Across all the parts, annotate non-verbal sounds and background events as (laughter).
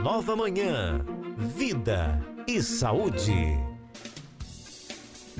Nova Manhã. Vida e saúde.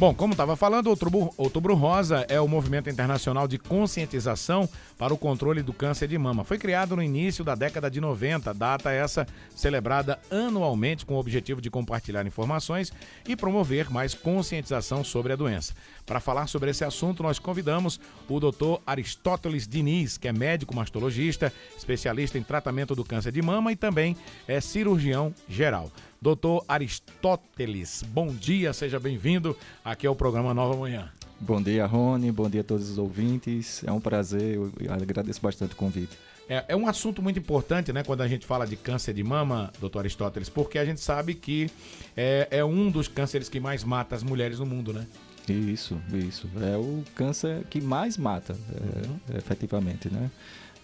Bom, como estava falando, Outubro, Outubro Rosa é o movimento internacional de conscientização para o controle do câncer de mama. Foi criado no início da década de 90, data essa celebrada anualmente com o objetivo de compartilhar informações e promover mais conscientização sobre a doença. Para falar sobre esse assunto, nós convidamos o Dr. Aristóteles Diniz, que é médico mastologista, especialista em tratamento do câncer de mama e também é cirurgião geral. Doutor Aristóteles, bom dia, seja bem-vindo aqui ao programa Nova Manhã. Bom dia, Rony, bom dia a todos os ouvintes. É um prazer, eu agradeço bastante o convite. É, é, um assunto muito importante, né, quando a gente fala de câncer de mama, doutor Aristóteles, porque a gente sabe que é, é um dos cânceres que mais mata as mulheres no mundo, né? Isso, isso. É o câncer que mais mata, é, uhum. efetivamente, né?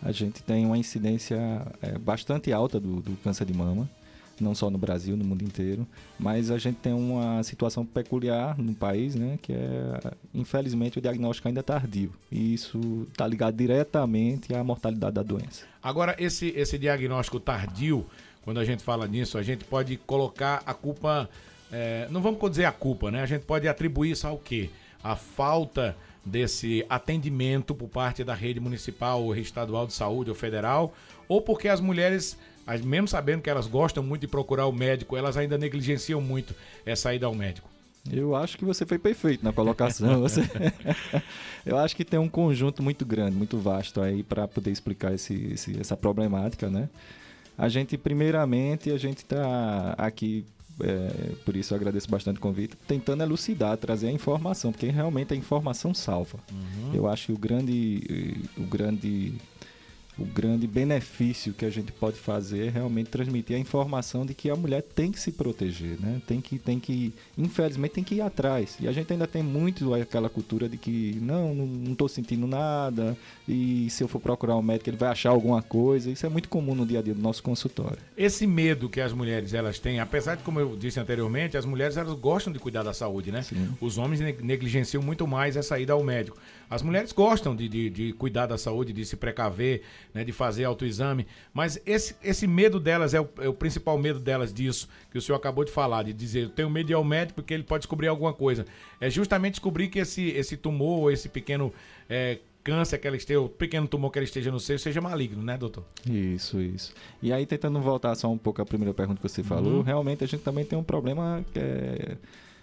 A gente tem uma incidência é, bastante alta do, do câncer de mama não só no Brasil, no mundo inteiro, mas a gente tem uma situação peculiar no país, né, que é, infelizmente, o diagnóstico ainda tardio. E isso está ligado diretamente à mortalidade da doença. Agora, esse, esse diagnóstico tardio, quando a gente fala nisso, a gente pode colocar a culpa, é, não vamos dizer a culpa, né? A gente pode atribuir isso ao quê? A falta desse atendimento por parte da rede municipal ou estadual de saúde ou federal, ou porque as mulheres mas mesmo sabendo que elas gostam muito de procurar o médico, elas ainda negligenciam muito essa ida ao médico. Eu acho que você foi perfeito na colocação. (laughs) Você... (laughs) Eu acho que tem um conjunto muito grande, muito vasto aí para poder explicar esse, esse, essa problemática, né? A gente, primeiramente, a gente está aqui, é, por isso eu agradeço bastante o convite, tentando elucidar, trazer a informação, porque realmente a informação salva. Uhum. Eu acho que o grande, o grande o grande benefício que a gente pode fazer é realmente transmitir a informação de que a mulher tem que se proteger, né? Tem que, tem que, infelizmente, tem que ir atrás. E a gente ainda tem muito aquela cultura de que não, não estou sentindo nada e se eu for procurar um médico ele vai achar alguma coisa. Isso é muito comum no dia a dia do nosso consultório. Esse medo que as mulheres elas têm, apesar de como eu disse anteriormente, as mulheres elas gostam de cuidar da saúde, né? Sim. Os homens negligenciam muito mais essa ida ao médico. As mulheres gostam de, de, de cuidar da saúde, de se precaver, né, de fazer autoexame, mas esse, esse medo delas é o, é o, principal medo delas disso, que o senhor acabou de falar, de dizer, eu tenho medo de ir ao médico porque ele pode descobrir alguma coisa. É justamente descobrir que esse, esse tumor, esse pequeno é, câncer que ela esteja, o pequeno tumor que ela esteja no seio, seja maligno, né, doutor? Isso, isso. E aí, tentando voltar só um pouco à primeira pergunta que você falou, uhum. realmente a gente também tem um problema que é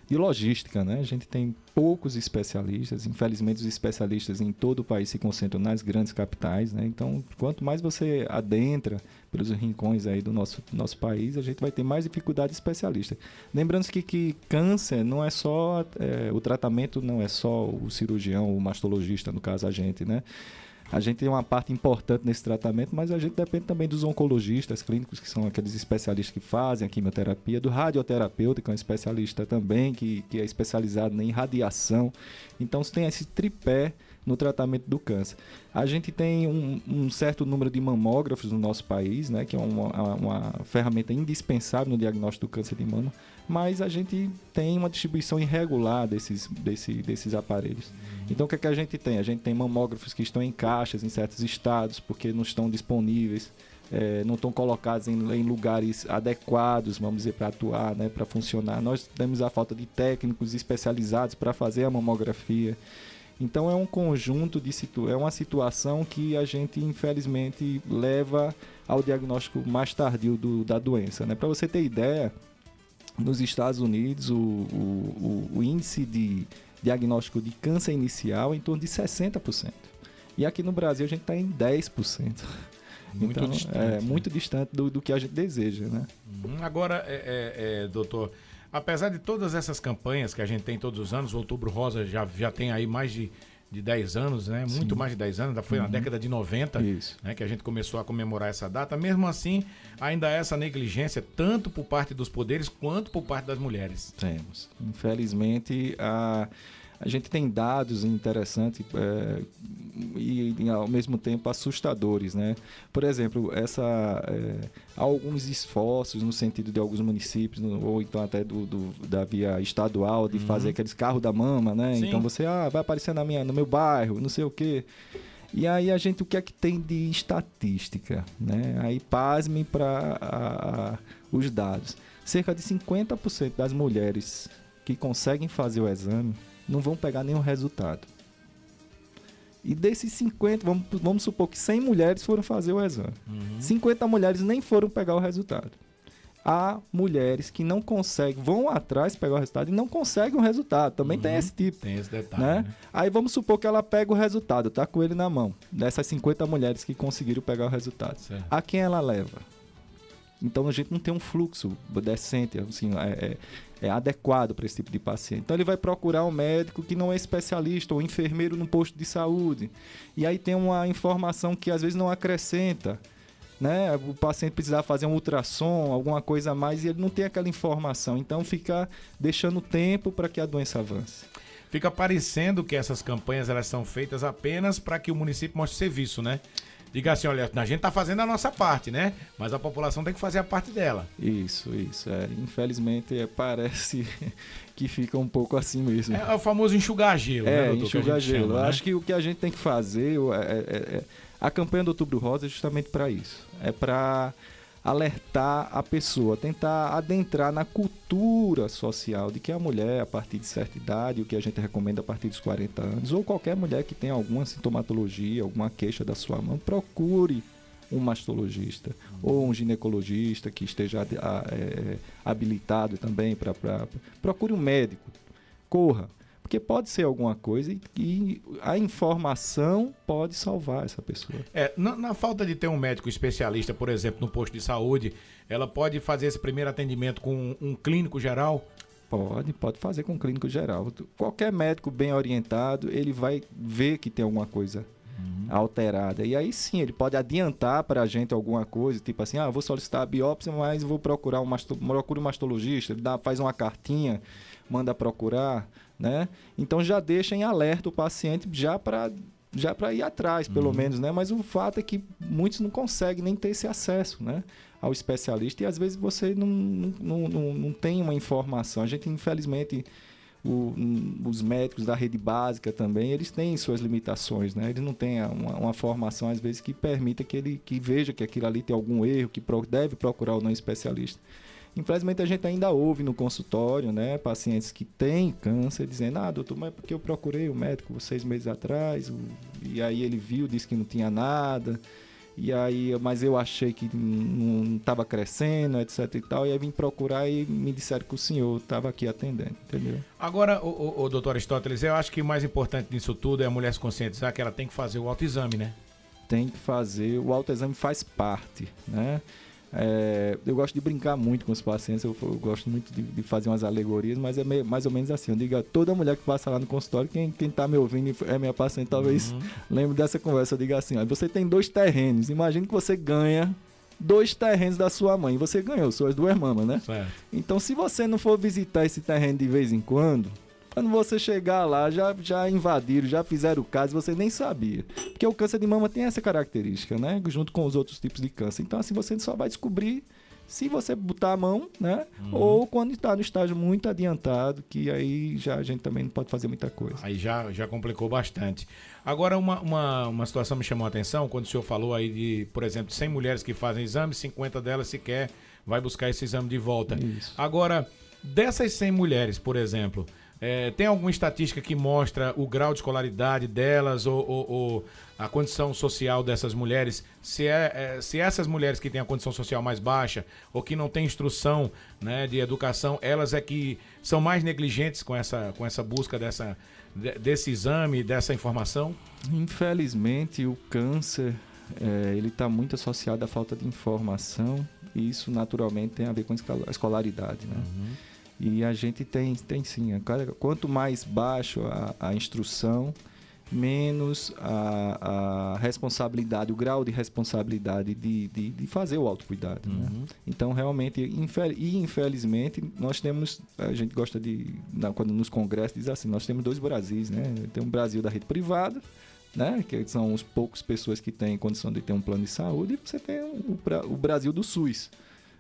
de logística, né? A gente tem poucos especialistas, infelizmente os especialistas em todo o país se concentram nas grandes capitais, né? Então, quanto mais você adentra pelos rincões aí do nosso, nosso país, a gente vai ter mais dificuldade de especialista. Lembrando que, que câncer não é só é, o tratamento, não é só o cirurgião, o mastologista, no caso a gente, né? A gente tem uma parte importante nesse tratamento, mas a gente depende também dos oncologistas clínicos, que são aqueles especialistas que fazem a quimioterapia, do radioterapeuta, que é um especialista também, que, que é especializado em radiação. Então, você tem esse tripé no tratamento do câncer. A gente tem um, um, certo número de mamógrafos no nosso país, né, que é uma, uma, ferramenta indispensável no diagnóstico do câncer de mama, mas a gente tem uma distribuição irregular desses, desse, desses aparelhos. Então o que, é que a gente tem? A gente tem mamógrafos que estão em caixas em certos estados porque não estão disponíveis. É, não estão colocados em, em, lugares adequados, vamos dizer, para atuar, né, para funcionar. Nós temos a falta de técnicos especializados para fazer a mamografia. Então é um conjunto de situ é uma situação que a gente infelizmente leva ao diagnóstico mais tardio do, da doença. Né? Para você ter ideia, nos Estados Unidos o, o, o, índice de diagnóstico de câncer inicial é em torno de 60%. E aqui no Brasil a gente está em 10%. Muito então, distante. É né? muito distante do, do que a gente deseja, né? Uhum. Agora, é, é, é, doutor, apesar de todas essas campanhas que a gente tem todos os anos, o Outubro Rosa já, já tem aí mais de, de 10 anos, né? Muito Sim. mais de 10 anos, foi uhum. na década de 90 Isso. Né, que a gente começou a comemorar essa data. Mesmo assim, ainda há essa negligência, tanto por parte dos poderes quanto por parte das mulheres. Temos. Infelizmente, a. A gente tem dados interessantes é, e, e, ao mesmo tempo assustadores, né? Por exemplo, essa é, alguns esforços no sentido de alguns municípios no, ou então até do, do, da via estadual de uhum. fazer aqueles carros da mama, né? Sim. Então você ah vai aparecer na minha no meu bairro, não sei o quê. E aí a gente, o que é que tem de estatística? Né? Aí pasme para os dados. Cerca de 50% das mulheres que conseguem fazer o exame não vão pegar nenhum resultado. E desses 50, vamos, vamos supor que 100 mulheres foram fazer o exame. Uhum. 50 mulheres nem foram pegar o resultado. Há mulheres que não conseguem, vão atrás pegar o resultado e não conseguem o resultado. Também uhum. tem esse tipo. Tem esse detalhe. Né? né? Aí vamos supor que ela pega o resultado, tá com ele na mão. Dessas 50 mulheres que conseguiram pegar o resultado. Certo. A quem ela leva? Então a gente não tem um fluxo decente, assim, é, é é, adequado para esse tipo de paciente. Então ele vai procurar um médico que não é especialista ou enfermeiro no posto de saúde. E aí tem uma informação que às vezes não acrescenta. Né? O paciente precisar fazer um ultrassom, alguma coisa a mais, e ele não tem aquela informação. Então fica deixando tempo para que a doença avance. Fica parecendo que essas campanhas elas são feitas apenas para que o município mostre serviço, né? Diga assim, olha, a gente está fazendo a nossa parte, né? Mas a população tem que fazer a parte dela. Isso, isso. É. Infelizmente, é, parece (laughs) que fica um pouco assim mesmo. É, o famoso enxugar gelo, é, né, doutor? enxugar gelo. Chama, né? Acho que o que a gente tem que fazer, é, é, é a campanha do Outubro Rosa é justamente para isso. É para alertar a pessoa, tentar adentrar na cultura social de que a mulher, a partir de certa idade, o que a gente recomenda a partir dos 40 anos, ou qualquer mulher que tenha alguma sintomatologia, alguma queixa da sua mão, procure um mastologista ou um ginecologista que esteja é, habilitado também para. Procure um médico. Corra. Porque pode ser alguma coisa e, e, a informação pode salvar essa pessoa. É, na, na, falta de ter um médico especialista, por exemplo, no posto de saúde, ela pode fazer esse primeiro atendimento com um, um clínico geral? Pode, pode fazer com um clínico geral. Qualquer médico bem orientado, ele vai ver que tem alguma coisa uhum. alterada. E aí sim, ele pode adiantar para a gente alguma coisa, tipo assim, ah, vou solicitar a biópsia, mas vou procurar um, masto, procure um mastologista, ele dá, faz uma cartinha, manda procurar né? Então já deixa em alerta o paciente já para já para ir atrás, pelo uhum. menos, né? Mas o fato é que muitos não conseguem nem ter esse acesso, né? Ao especialista e às vezes você não, não, não, não tem uma informação. A gente, infelizmente, o, os médicos da rede básica também, eles têm suas limitações, né? Eles não têm uma, uma, formação, às vezes, que permita que ele que veja que aquilo ali tem algum erro, que deve procurar o não especialista. Infelizmente a gente ainda ouve no consultório, né, pacientes que têm câncer dizendo, ah, doutor, mas é porque eu procurei o médico seis meses atrás, e aí ele viu, disse que não tinha nada, e aí, mas eu achei que não estava crescendo, etc e tal, e aí vim procurar e me disseram que o senhor estava aqui atendendo, entendeu? Agora, o, o, o doutor Aristóteles, eu acho que o mais importante nisso tudo é a mulher se conscientizar que ela tem que fazer o autoexame, né? Tem que fazer, o autoexame faz parte, né? É, eu gosto de brincar muito com os pacientes, eu, eu gosto muito de, de, fazer umas alegorias, mas é meio, mais ou menos assim. Eu digo a toda mulher que passa lá no consultório, quem, quem tá me ouvindo é minha paciente, talvez uhum. lembre dessa conversa. Eu digo assim: ó, você tem dois terrenos, imagine que você ganha dois terrenos da sua mãe. Você ganhou suas duas mamas, né? Certo. Então, se você não for visitar esse terreno de vez em quando, quando você chegar lá, já, já invadiram, já fizeram o caso, você nem sabia. Porque o câncer de mama tem essa característica, né? Junto com os outros tipos de câncer. Então, assim, você só vai descobrir se você botar a mão, né? Uhum. Ou quando está no estágio muito adiantado, que aí já a gente também não pode fazer muita coisa. Aí já, já complicou bastante. Agora, uma, uma, uma situação me chamou a atenção, quando o senhor falou aí de, por exemplo, 100 mulheres que fazem exame, 50 delas sequer vai buscar esse exame de volta. Isso. Agora, dessas 100 mulheres, por exemplo, é, tem alguma estatística que mostra o grau de escolaridade delas ou, ou, ou a condição social dessas mulheres? Se, é, é, se essas mulheres que têm a condição social mais baixa ou que não têm instrução né, de educação, elas é que são mais negligentes com essa, com essa busca dessa, desse exame, dessa informação? Infelizmente, o câncer é, ele está muito associado à falta de informação e isso naturalmente tem a ver com a escolaridade, né? Uhum. E a gente tem, tem sim, quanto mais baixo a, a instrução, menos a, a, responsabilidade, o grau de responsabilidade de, de, de fazer o autocuidado. Né? Uhum. Né? Então, realmente, infel e infelizmente, nós temos, a gente gosta de, quando nos congressos, diz assim, nós temos dois Brasis, né? Tem um Brasil da rede privada, né? que são os poucos pessoas que têm condição de ter um plano de saúde, e você tem o, o Brasil do SUS,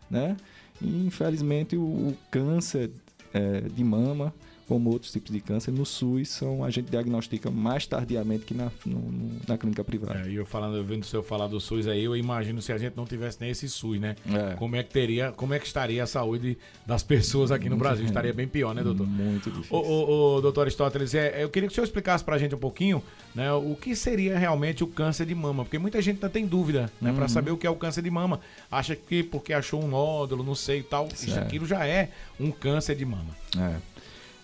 né? E infelizmente o, o câncer é, de mama, como outros tipos de câncer. No SUS, são, a gente diagnostica mais tardiamente que na, no, no, na clínica privada. É, e eu falando, vendo o senhor falar do SUS aí, eu imagino se a gente não tivesse nem esse SUS, né? É. Como é que teria, como é que estaria a saúde das pessoas aqui no Brasil? Estaria bem pior, né, doutor? Muito difícil. Ô, ô, ô, doutor Aristóteles, é, eu queria que o senhor explicasse pra gente um pouquinho, né, o que seria realmente o câncer de mama, porque muita gente ainda tem dúvida, né, Uhum. Pra saber o que é o câncer de mama. Acha que porque achou um nódulo, não sei e tal, isso Certo. aquilo já é um câncer de mama. É.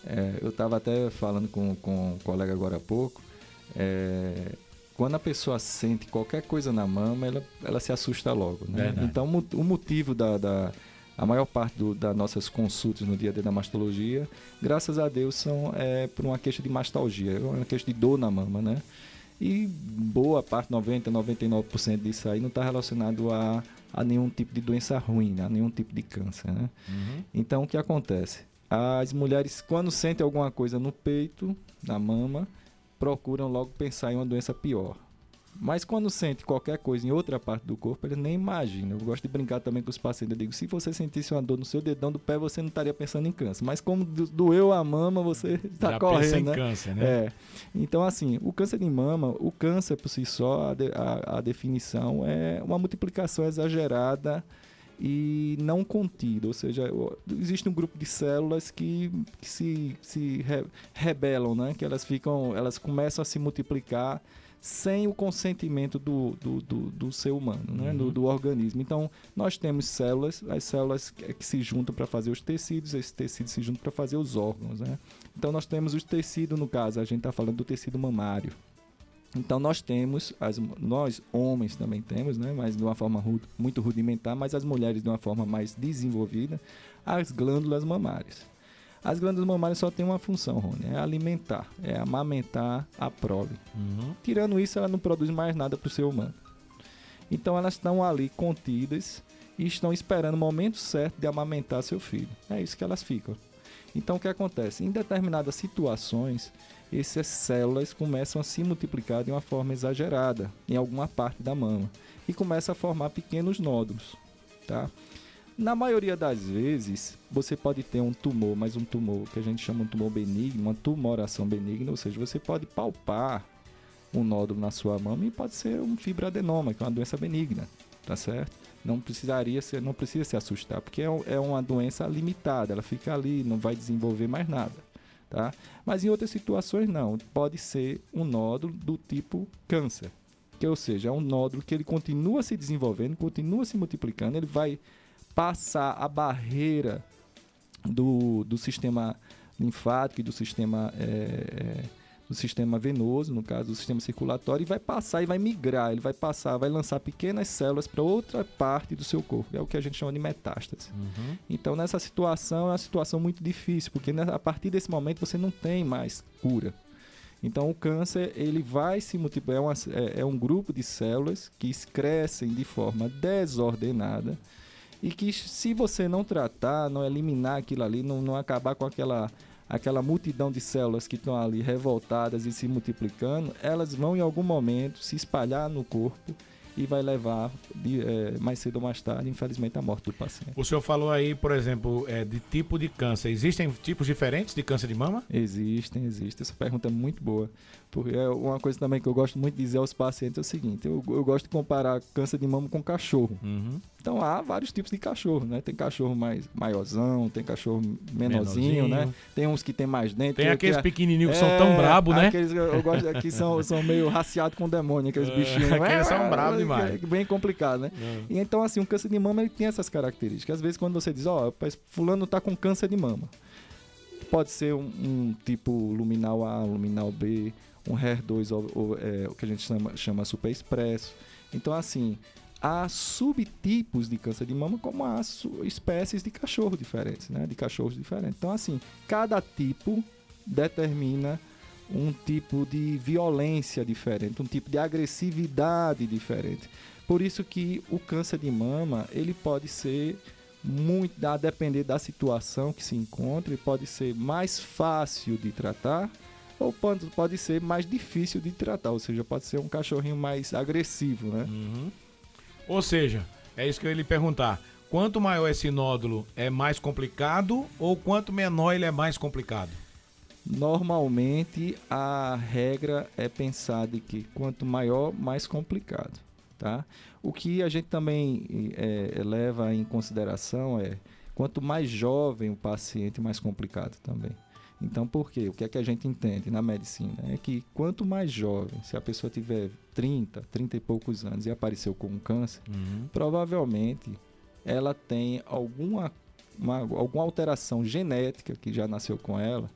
É, eu estava até falando com, com um colega agora há pouco. é, quando a pessoa sente qualquer coisa na mama, ela, ela se assusta logo. Né? Então, o motivo da, da a maior parte do, das nossas consultas no dia a dia da mastologia, graças a Deus, são é, por uma queixa de mastalgia, é uma queixa de dor na mama, né? E boa parte, 90, 99% disso aí não está relacionado a, a nenhum tipo de doença ruim, né? a nenhum tipo de câncer, né? Então, o que acontece? As mulheres, quando sentem alguma coisa no peito, na mama, procuram logo pensar em uma doença pior. Mas quando sente qualquer coisa em outra parte do corpo, eles nem imaginam. Eu gosto de brincar também com os pacientes. Eu digo, se você sentisse uma dor no seu dedão do pé, você não estaria pensando em câncer. Mas como do- doeu a mama, você está correndo, pensa em né? câncer, né? É. Então, assim, o câncer de mama, o câncer por si só, a, de- a- a definição é uma multiplicação exagerada e não contida. Ou seja, existe um grupo de células que, que se, se re- rebelam, né? Que elas ficam, elas começam a se multiplicar sem o consentimento do, do, do, do ser humano, né? do, do organismo. Então, nós temos células, as células que, que se juntam para fazer os tecidos, esses tecidos se juntam para fazer os órgãos. Né? Então, nós temos os tecidos, no caso, a gente está falando do tecido mamário. Então, nós temos, as, nós homens também temos, né? mas de uma forma muito rudimentar, mas as mulheres de uma forma mais desenvolvida, as glândulas mamárias. As glândulas mamárias só têm uma função, Rony, é alimentar, é amamentar a prole. Uhum. Tirando isso, ela não produz mais nada para o ser humano. Então elas estão ali contidas e estão esperando o momento certo de amamentar seu filho. É isso que elas ficam. Então o que acontece? Em determinadas situações, essas células começam a se multiplicar de uma forma exagerada em alguma parte da mama e começa a formar pequenos nódulos, tá? Na maioria das vezes, você pode ter um tumor, mas um tumor que a gente chama de tumor benigno, uma tumoração benigna, ou seja, você pode palpar um nódulo na sua mama e pode ser um fibroadenoma, que é uma doença benigna, tá certo? Não precisaria ser, não precisa se assustar, porque é, é uma doença limitada, ela fica ali, não vai desenvolver mais nada, tá? Mas em outras situações não, pode ser um nódulo do tipo câncer, que ou seja, é um nódulo que ele continua se desenvolvendo, continua se multiplicando, ele vai passar a barreira do, do sistema linfático e do sistema é, é, do sistema venoso, no caso do sistema circulatório, e vai passar e vai migrar, ele vai passar, vai lançar pequenas células para outra parte do seu corpo, é o que a gente chama de metástase. Uhum. Então, nessa situação, é uma situação muito difícil, porque a partir desse momento você não tem mais cura. Então, o câncer ele vai se multiplicar, é, uma- é- é um grupo de células que crescem de forma desordenada e que, se você não tratar, não eliminar aquilo ali, não, não acabar com aquela, aquela multidão de células que estão ali revoltadas e se multiplicando, elas vão em algum momento se espalhar no corpo e vai levar, de, eh, mais cedo ou mais tarde, infelizmente, à morte do paciente. O senhor falou aí, por exemplo, é, de tipo de câncer. Existem tipos diferentes de câncer de mama? Existem, existem. Essa pergunta é muito boa. Porque é uma coisa também que eu gosto muito de dizer aos pacientes é o seguinte: eu, eu gosto de comparar câncer de mama com cachorro. Uhum. Então há vários tipos de cachorro, né? Tem cachorro mais maiorzão, tem cachorro menorzinho, Menorzinho. né? Tem uns que tem mais dente. Tem aqueles que é- pequenininhos que É, são tão brabo, né? Aqueles que eu gosto aqui são, (laughs) são meio raciados com demônio, aqueles É, bichinhos. aqueles são É, bravos é, demais. é Bem complicado, né? E então, assim, o câncer de mama ele tem essas características. Às vezes, quando você diz, ó, oh, fulano tá com câncer de mama. Pode ser um, um tipo luminal A, um luminal B, um HER2, ou, ou, é, o que a gente chama, chama super expresso. Então, assim, há subtipos de câncer de mama, como há espécies de cachorro diferentes, né? De cachorros diferentes. Então, assim, cada tipo determina um tipo de violência diferente, um tipo de agressividade diferente. Por isso que o câncer de mama, ele pode ser muito, a depender da situação que se encontra, ele pode ser mais fácil de tratar ou pode, pode ser mais difícil de tratar, ou seja, pode ser um cachorrinho mais agressivo, né? Uhum. Ou seja, é isso que eu ia lhe perguntar. Quanto maior esse nódulo é mais complicado ou quanto menor ele é mais complicado? Normalmente a regra é pensar de que quanto maior, mais complicado. Tá? O que a gente também é, leva em consideração é quanto mais jovem o paciente, mais complicado também. Então, por quê? O que é que a gente entende na medicina? É que quanto mais jovem, se a pessoa tiver 30, 30 e poucos anos e apareceu com um câncer, uhum. provavelmente ela tem alguma, uma, alguma alteração genética que já nasceu com ela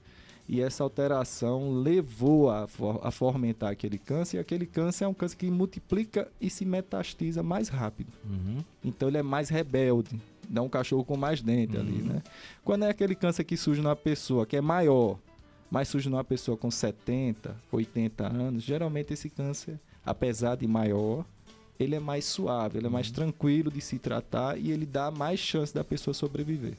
e essa alteração levou a, a fomentar aquele câncer, e aquele câncer é um câncer que multiplica e se metastiza mais rápido. Uhum. Então ele é mais rebelde, dá um cachorro com mais dente uhum. ali, né? Quando é aquele câncer que surge numa pessoa que é maior, mas surge numa pessoa com 70, 80 anos, geralmente esse câncer, apesar de maior, ele é mais suave, ele é mais uhum. tranquilo de se tratar e ele dá mais chance da pessoa sobreviver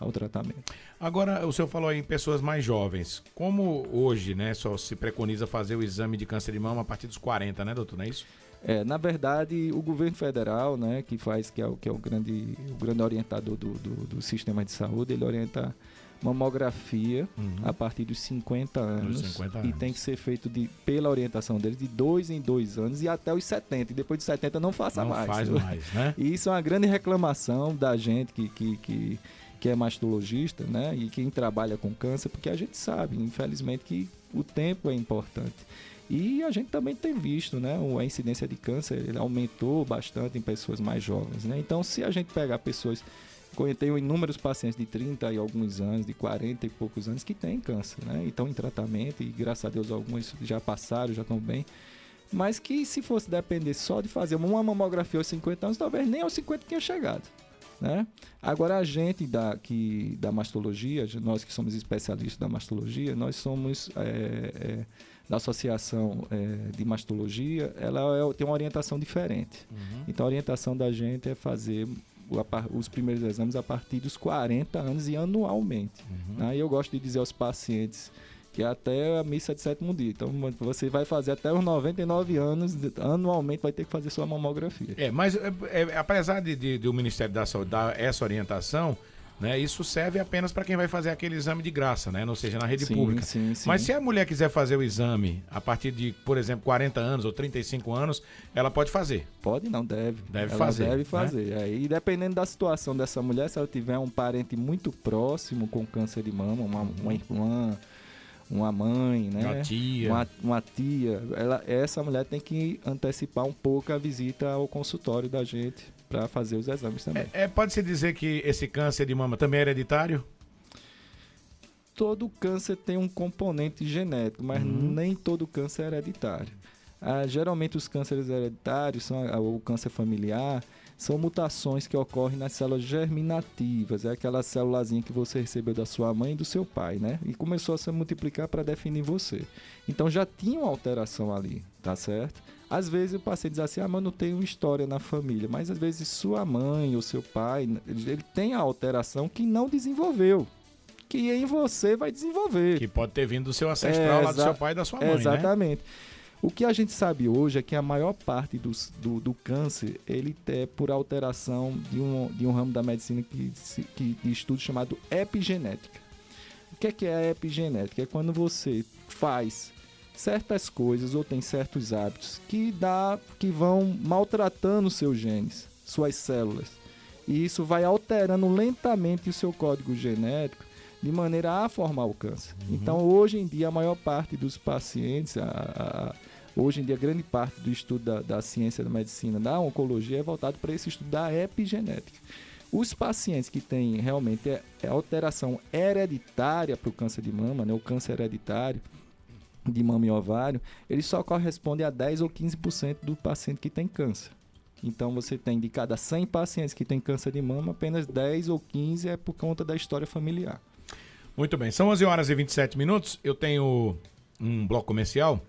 ao tratamento. Agora, o senhor falou aí em pessoas mais jovens. Como hoje, né, só se preconiza fazer o exame de câncer de mama a partir dos 40, né, doutor? Não é isso? É, na verdade, o governo federal, né, que faz, que é o, que é o, grande, o grande orientador do, do, do sistema de saúde, ele orienta mamografia uhum. a partir dos 50 anos, 50 anos. E tem que ser feito de, pela orientação dele de dois em dois anos e até os 70. E depois de 70 não faça não mais. Não faz mais, né? (laughs) E isso é uma grande reclamação da gente que, que, que que é mastologista, né, e quem trabalha com câncer, porque a gente sabe, infelizmente, que o tempo é importante. E a gente também tem visto, né, a incidência de câncer aumentou bastante em pessoas mais jovens, né? Então, se a gente pegar pessoas tenho inúmeros pacientes de 30 e alguns anos, de 40 e poucos anos que têm câncer, né? E estão em tratamento e graças a Deus alguns já passaram, já estão bem. Mas que se fosse depender só de fazer uma mamografia aos 50 anos, talvez nem aos 50 tinha chegado. Né? Agora, a gente da, que, da mastologia, nós que somos especialistas da mastologia, nós somos é, é, da Associação é, de Mastologia, ela é, tem uma orientação diferente. Uhum. Então, a orientação da gente é fazer os primeiros exames a partir dos 40 anos e anualmente. Uhum. Né? E eu gosto de dizer aos pacientes que até a missa de sétimo dia. Então você vai fazer até os 99 anos, anualmente vai ter que fazer sua mamografia. É, mas é, é, apesar de, de, de, o Ministério da Saúde dar essa orientação, né, isso serve apenas para quem vai fazer aquele exame de graça, né? Ou seja, na rede sim, pública. Sim, sim. Mas se a mulher quiser fazer o exame a partir de, por exemplo, 40 anos ou 35 anos, ela pode fazer? Pode, não, deve. Deve ela fazer. Deve né? fazer. Né? E dependendo da situação dessa mulher, se ela tiver um parente muito próximo com câncer de mama, uma, uma irmã uma mãe, né? Uma tia. Uma, uma, tia. Ela, essa mulher tem que antecipar um pouco a visita ao consultório da gente para fazer os exames também. É, é Pode-se dizer que esse câncer de mama também é hereditário? Todo câncer tem um componente genético, mas uhum. nem todo câncer é hereditário. Ah, geralmente os cânceres hereditários, são o câncer familiar, são mutações que ocorrem nas células germinativas, é aquela célulazinha que você recebeu da sua mãe e do seu pai, né? E começou a se multiplicar para definir você. Então já tinha uma alteração ali, tá certo? Às vezes o paciente diz assim, ah, mas não tenho história na família, mas às vezes sua mãe ou seu pai, ele tem a alteração que não desenvolveu que em você vai desenvolver. Que pode ter vindo do seu ancestral é, lá do seu pai e da sua mãe, né? Exatamente. Né? O que a gente sabe hoje é que a maior parte dos, do, do câncer ele é por alteração de um, de um ramo da medicina que, que, de estudo chamado epigenética. O que é, que é a epigenética? É quando você faz certas coisas ou tem certos hábitos que, dá, que vão maltratando seus genes, suas células. E isso vai alterando lentamente o seu código genético de maneira a formar o câncer. Uhum. Então, hoje em dia, a maior parte dos pacientes, a, a Hoje em dia, grande parte do estudo da, da ciência da medicina, da oncologia, é voltado para esse estudo da epigenética. Os pacientes que têm realmente é, é alteração hereditária para o câncer de mama, né, o câncer hereditário de mama e ovário, ele só corresponde a 10 ou 15% do paciente que tem câncer. Então você tem de cada 100 pacientes que têm câncer de mama, apenas 10 ou 15 é por conta da história familiar. Muito bem, são 11 horas e 27 minutos. Eu tenho um bloco comercial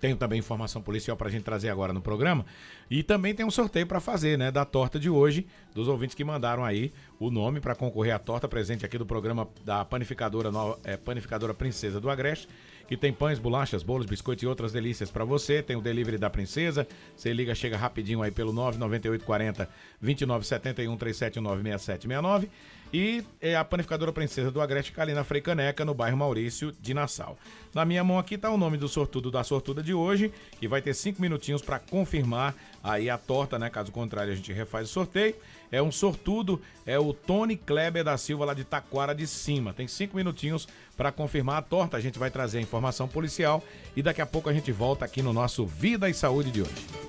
tenho também informação policial para a gente trazer agora no programa. E também tem um sorteio para fazer, né? Da torta de hoje, dos ouvintes que mandaram aí o nome para concorrer à torta presente aqui do programa da Panificadora, é, Panificadora Princesa do Agreste. Que tem pães, bolachas, bolos, biscoitos e outras delícias para você. Tem o delivery da Princesa. Você liga, chega rapidinho aí pelo 99840 2971 379 6769. E é a panificadora Princesa do Agreste Calina Freicaneca, no bairro Maurício de Nassau. Na minha mão aqui está o nome do sortudo da sortuda de hoje, que vai ter cinco minutinhos para confirmar aí a torta, né? Caso contrário, a gente refaz o sorteio. É um sortudo, é o Tony Kleber da Silva, lá de Taquara de Cima. Tem cinco minutinhos para confirmar a torta. A gente vai trazer a informação policial e daqui a pouco a gente volta aqui no nosso Vida e Saúde de hoje.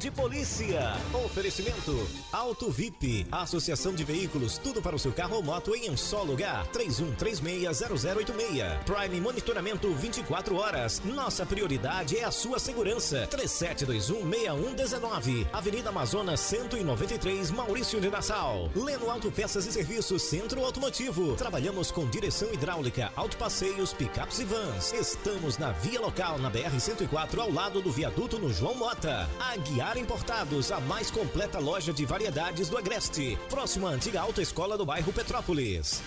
De polícia. Oferecimento Auto VIP, Associação de Veículos, tudo para o seu carro ou moto em um só lugar. 31360086. Prime Monitoramento 24 horas. Nossa prioridade é a sua segurança. 37216119. Avenida Amazonas 193, Maurício de Nassau. Leno Autopeças e Serviços Centro Automotivo. Trabalhamos com direção hidráulica, autopasseios, picapes e vans. Estamos na via local na BR 104 ao lado do viaduto no João Mota. Aguiar Importados, a mais completa loja de variedades do Agreste. Próxima à antiga autoescola do bairro Petrópolis.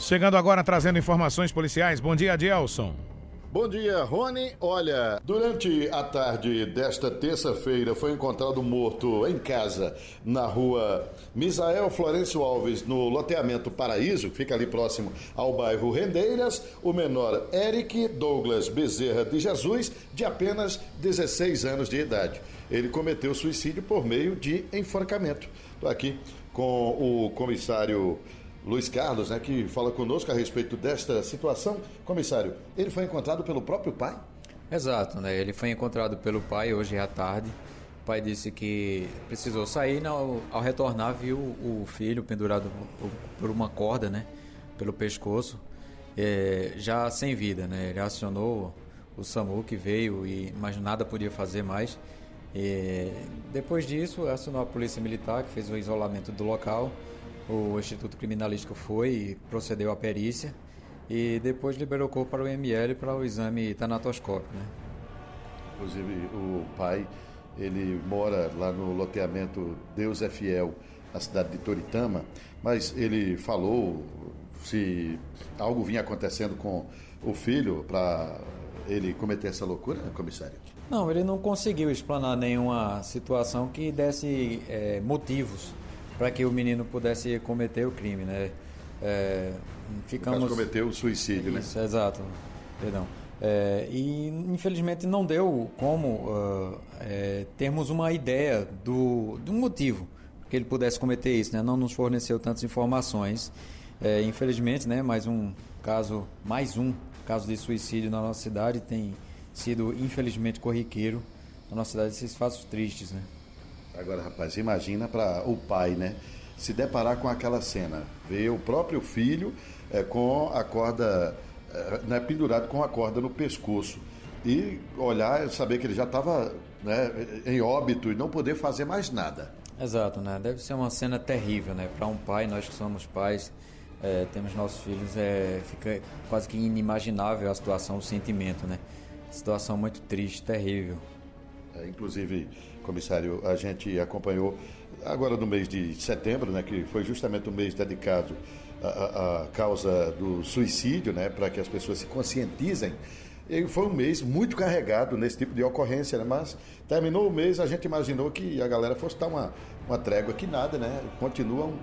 Chegando agora trazendo informações policiais. Bom dia, Adielson. Bom dia, Rony. Olha, durante a tarde desta terça-feira foi encontrado morto em casa na rua Misael Florencio Alves, no loteamento Paraíso, que fica ali próximo ao bairro Rendeiras, o menor Eric Douglas Bezerra de Jesus, de apenas 16 anos de idade. Ele cometeu suicídio por meio de enforcamento. Estou aqui com o comissário Luiz Carlos, né, que fala conosco a respeito desta situação. Comissário, ele foi encontrado pelo próprio pai? Exato, né? Ele foi encontrado pelo pai hoje à tarde. O pai disse que precisou sair, ao, ao retornar viu o filho pendurado por uma corda, né? Pelo pescoço, é, já sem vida, né? Ele acionou o SAMU que veio e mas nada podia fazer mais. E depois disso, acionou a polícia militar que fez o isolamento do local o Instituto Criminalístico foi e procedeu à perícia e depois liberou o corpo para o ML para o exame tanatoscópico. Né? Inclusive, o pai, ele mora lá no loteamento Deus é Fiel, na cidade de Toritama, mas ele falou se algo vinha acontecendo com o filho para ele cometer essa loucura, comissário? Não, ele não conseguiu explanar nenhuma situação que desse é, motivos para que o menino pudesse cometer o crime, né? É, ficamos... cometeu o suicídio, Isso, né? Exato, perdão. É, e infelizmente não deu como uh, é, termos uma ideia do, do motivo que ele pudesse cometer isso, né? Não nos forneceu tantas informações. É, infelizmente, né? Mais um caso, mais um caso de suicídio na nossa cidade tem sido infelizmente corriqueiro na nossa cidade esses fatos tristes, né? Agora, rapaz, imagina para o pai, né? Se deparar com aquela cena, ver o próprio filho é, com a corda, é, né, pendurado com a corda no pescoço e olhar saber que ele já estava né, em óbito e não poder fazer mais nada. Exato, né? Deve ser uma cena terrível, né? Para um pai, nós que somos pais, é, temos nossos filhos, é, fica quase que inimaginável a situação, o sentimento, né? Situação muito triste, terrível. É, inclusive, comissário, a gente acompanhou agora no mês de setembro, né, que foi justamente o mês dedicado à, à causa do suicídio, né, para que as pessoas se conscientizem. E foi um mês muito carregado nesse tipo de ocorrência, né? mas terminou o mês, a gente imaginou que a galera fosse dar uma, uma trégua, que nada, né? Continuam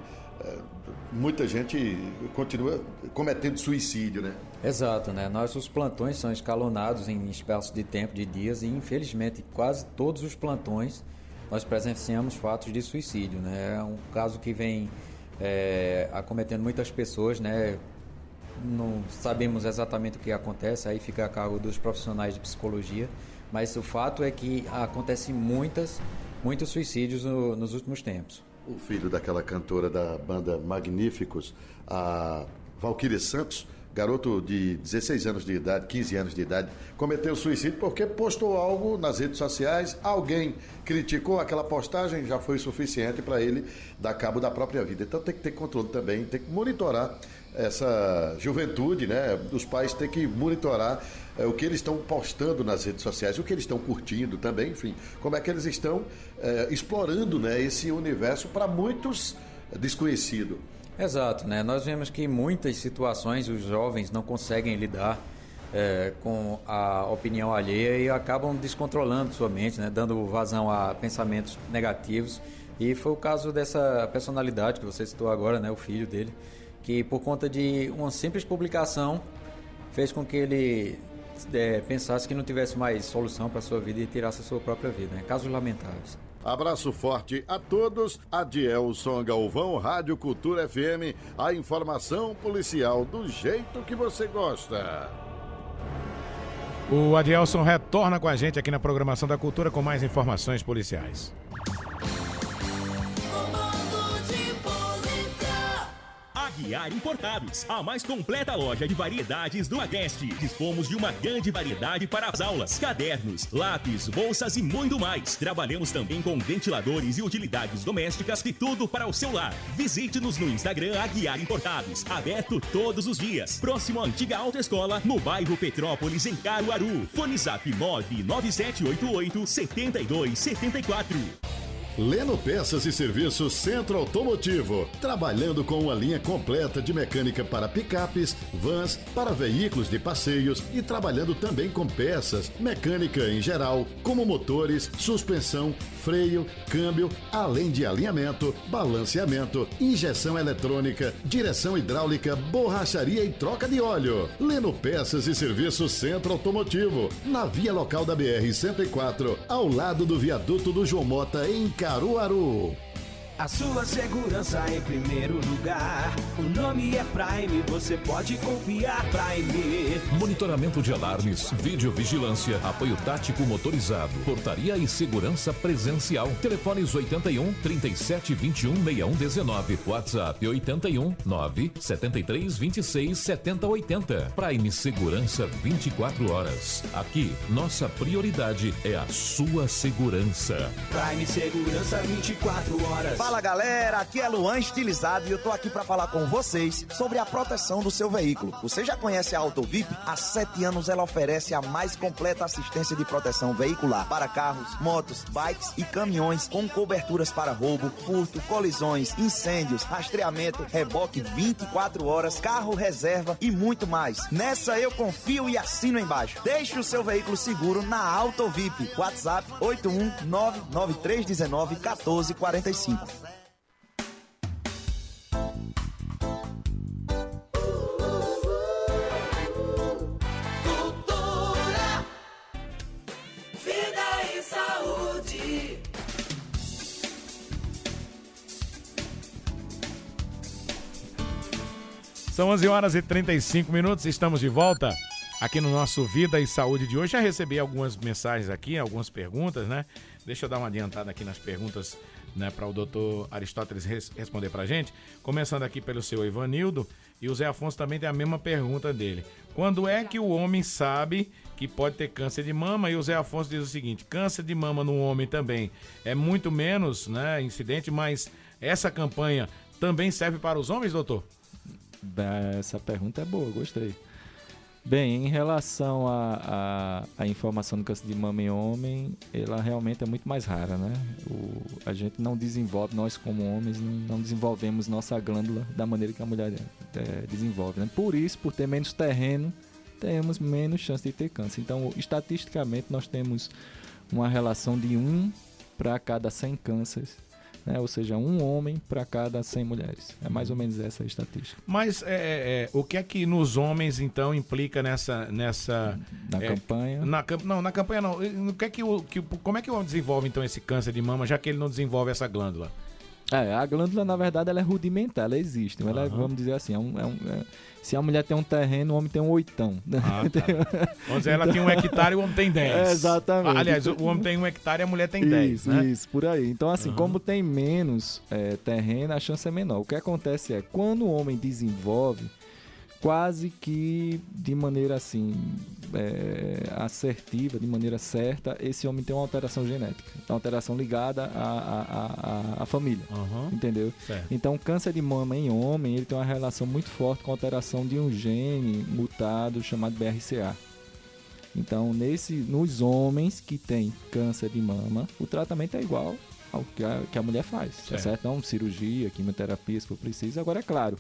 muita gente continua cometendo suicídio, né? Exato, né? Nossos plantões são escalonados em espaços de tempo, de dias, e infelizmente quase todos os plantões nós presenciamos fatos de suicídio, né? É um caso que vem é, acometendo muitas pessoas, né? Não sabemos exatamente o que acontece, aí fica a cargo dos profissionais de psicologia, mas o fato é que acontecem muitas, muitos suicídios no, nos últimos tempos o filho daquela cantora da banda Magníficos, a Valquíria Santos, garoto de 16 anos de idade, 15 anos de idade, cometeu suicídio porque postou algo nas redes sociais, alguém criticou aquela postagem, já foi suficiente para ele dar cabo da própria vida. Então tem que ter controle também, tem que monitorar essa juventude, né? Os pais têm que monitorar é, o que eles estão postando nas redes sociais, o que eles estão curtindo também, enfim, como é que eles estão é, explorando né, esse universo para muitos desconhecido. Exato, né? Nós vemos que em muitas situações os jovens não conseguem lidar é, com a opinião alheia e acabam descontrolando sua mente, né? dando vazão a pensamentos negativos. E foi o caso dessa personalidade que você citou agora, né? o filho dele, que por conta de uma simples publicação fez com que ele é, pensasse que não tivesse mais solução para sua vida e tirasse a sua própria vida. Né? Casos lamentáveis. Abraço forte a todos. Adielson Galvão, Rádio Cultura FM, a informação policial do jeito que você gosta. O Adielson retorna com a gente aqui na programação da Cultura com mais informações policiais. Aguiar Importados, a mais completa loja de variedades do Agreste. Dispomos de uma grande variedade para as aulas, cadernos, lápis, bolsas e muito mais. Trabalhamos também com ventiladores e utilidades domésticas e tudo para o seu lar. Visite-nos no Instagram Aguiar Importados, aberto todos os dias. Próximo à antiga autoescola, no bairro Petrópolis, em Caruaru. Fone Zap 99788 7274. Leno Peças e Serviços Centro Automotivo, trabalhando com uma linha completa de mecânica para picapes, vans, para veículos de passeios e trabalhando também com peças, mecânica em geral, como motores, suspensão, freio, câmbio, além de alinhamento, balanceamento, injeção eletrônica, direção hidráulica, borracharia e troca de óleo. Leno Peças e Serviços Centro Automotivo, na via local da BR 104, ao lado do viaduto do João Mota em Caruaru. A sua segurança em primeiro lugar. O nome é Prime, você pode confiar Prime. Monitoramento de alarmes, videovigilância, apoio tático motorizado, portaria e segurança presencial. Telefones 81 37 21 6119. WhatsApp 81 9 73 26 70 80. Prime Segurança 24 horas. Aqui, nossa prioridade é a sua segurança. Prime Segurança 24 horas. Fala galera, aqui é Luan Estilizado e eu tô aqui para falar com vocês sobre a proteção do seu veículo. Você já conhece a Autovip? Há sete anos ela oferece a mais completa assistência de proteção veicular para carros, motos, bikes e caminhões com coberturas para roubo, furto, colisões, incêndios, rastreamento, reboque 24 horas, carro reserva e muito mais. Nessa eu confio e assino embaixo. Deixe o seu veículo seguro na Autovip. WhatsApp 81993191445. São 11 horas e 35 minutos, estamos de volta aqui no nosso Vida e Saúde de hoje. Já recebi algumas mensagens aqui, algumas perguntas, né? Deixa eu dar uma adiantada aqui nas perguntas né, para o doutor Aristóteles res responder para gente. Começando aqui pelo seu Ivanildo, e o Zé Afonso também tem a mesma pergunta dele. Quando é que o homem sabe que pode ter câncer de mama? E o Zé Afonso diz o seguinte: câncer de mama no homem também é muito menos né, incidente, mas essa campanha também serve para os homens, doutor? Essa pergunta é boa, gostei. Bem, em relação à a, a, a, informação do câncer de mama em homem, ela realmente é muito mais rara, né? O, a gente não desenvolve, nós como homens, não, desenvolvemos nossa glândula da maneira que a mulher é, desenvolve, né? Por isso, por ter menos terreno, temos menos chance de ter câncer. Então, estatisticamente, nós temos uma relação de 1 para cada 100 cânceres né? ou seja, um homem para cada 100 mulheres. É mais ou menos essa a estatística. Mas é, é, é, o que é que nos homens, então, implica nessa... nessa na é, campanha? Na, não, na campanha não. O que é que o, que, como é que o homem desenvolve, então, esse câncer de mama, já que ele não desenvolve essa glândula? É, a glândula, na verdade, ela é rudimentar, ela existe. Ela é, vamos dizer assim, é um, é um, é, se a mulher tem um terreno, o homem tem um oitão. Ah, tá. Vamos dizer, ela tem um hectare e o homem tem dez. É, exatamente. aliás, o homem tem um hectare e a mulher tem isso, dez, né? Isso, por aí. Então, assim, uhum. como tem menos é, terreno, a chance é menor. O que acontece é, quando o homem desenvolve, quase que de maneira assim é, assertiva, de maneira certa, esse homem tem uma alteração genética, uma alteração ligada à, à, à, à família, Aham. entendeu? Certo. Então, câncer de mama em homem, ele tem uma relação muito forte com a alteração de um gene mutado chamado BRCA. Então, nesse, nos homens que têm câncer de mama, o tratamento é igual ao que a, que a mulher faz, tá Certo. certo? Então, cirurgia, quimioterapia, se for preciso. Agora, é claro,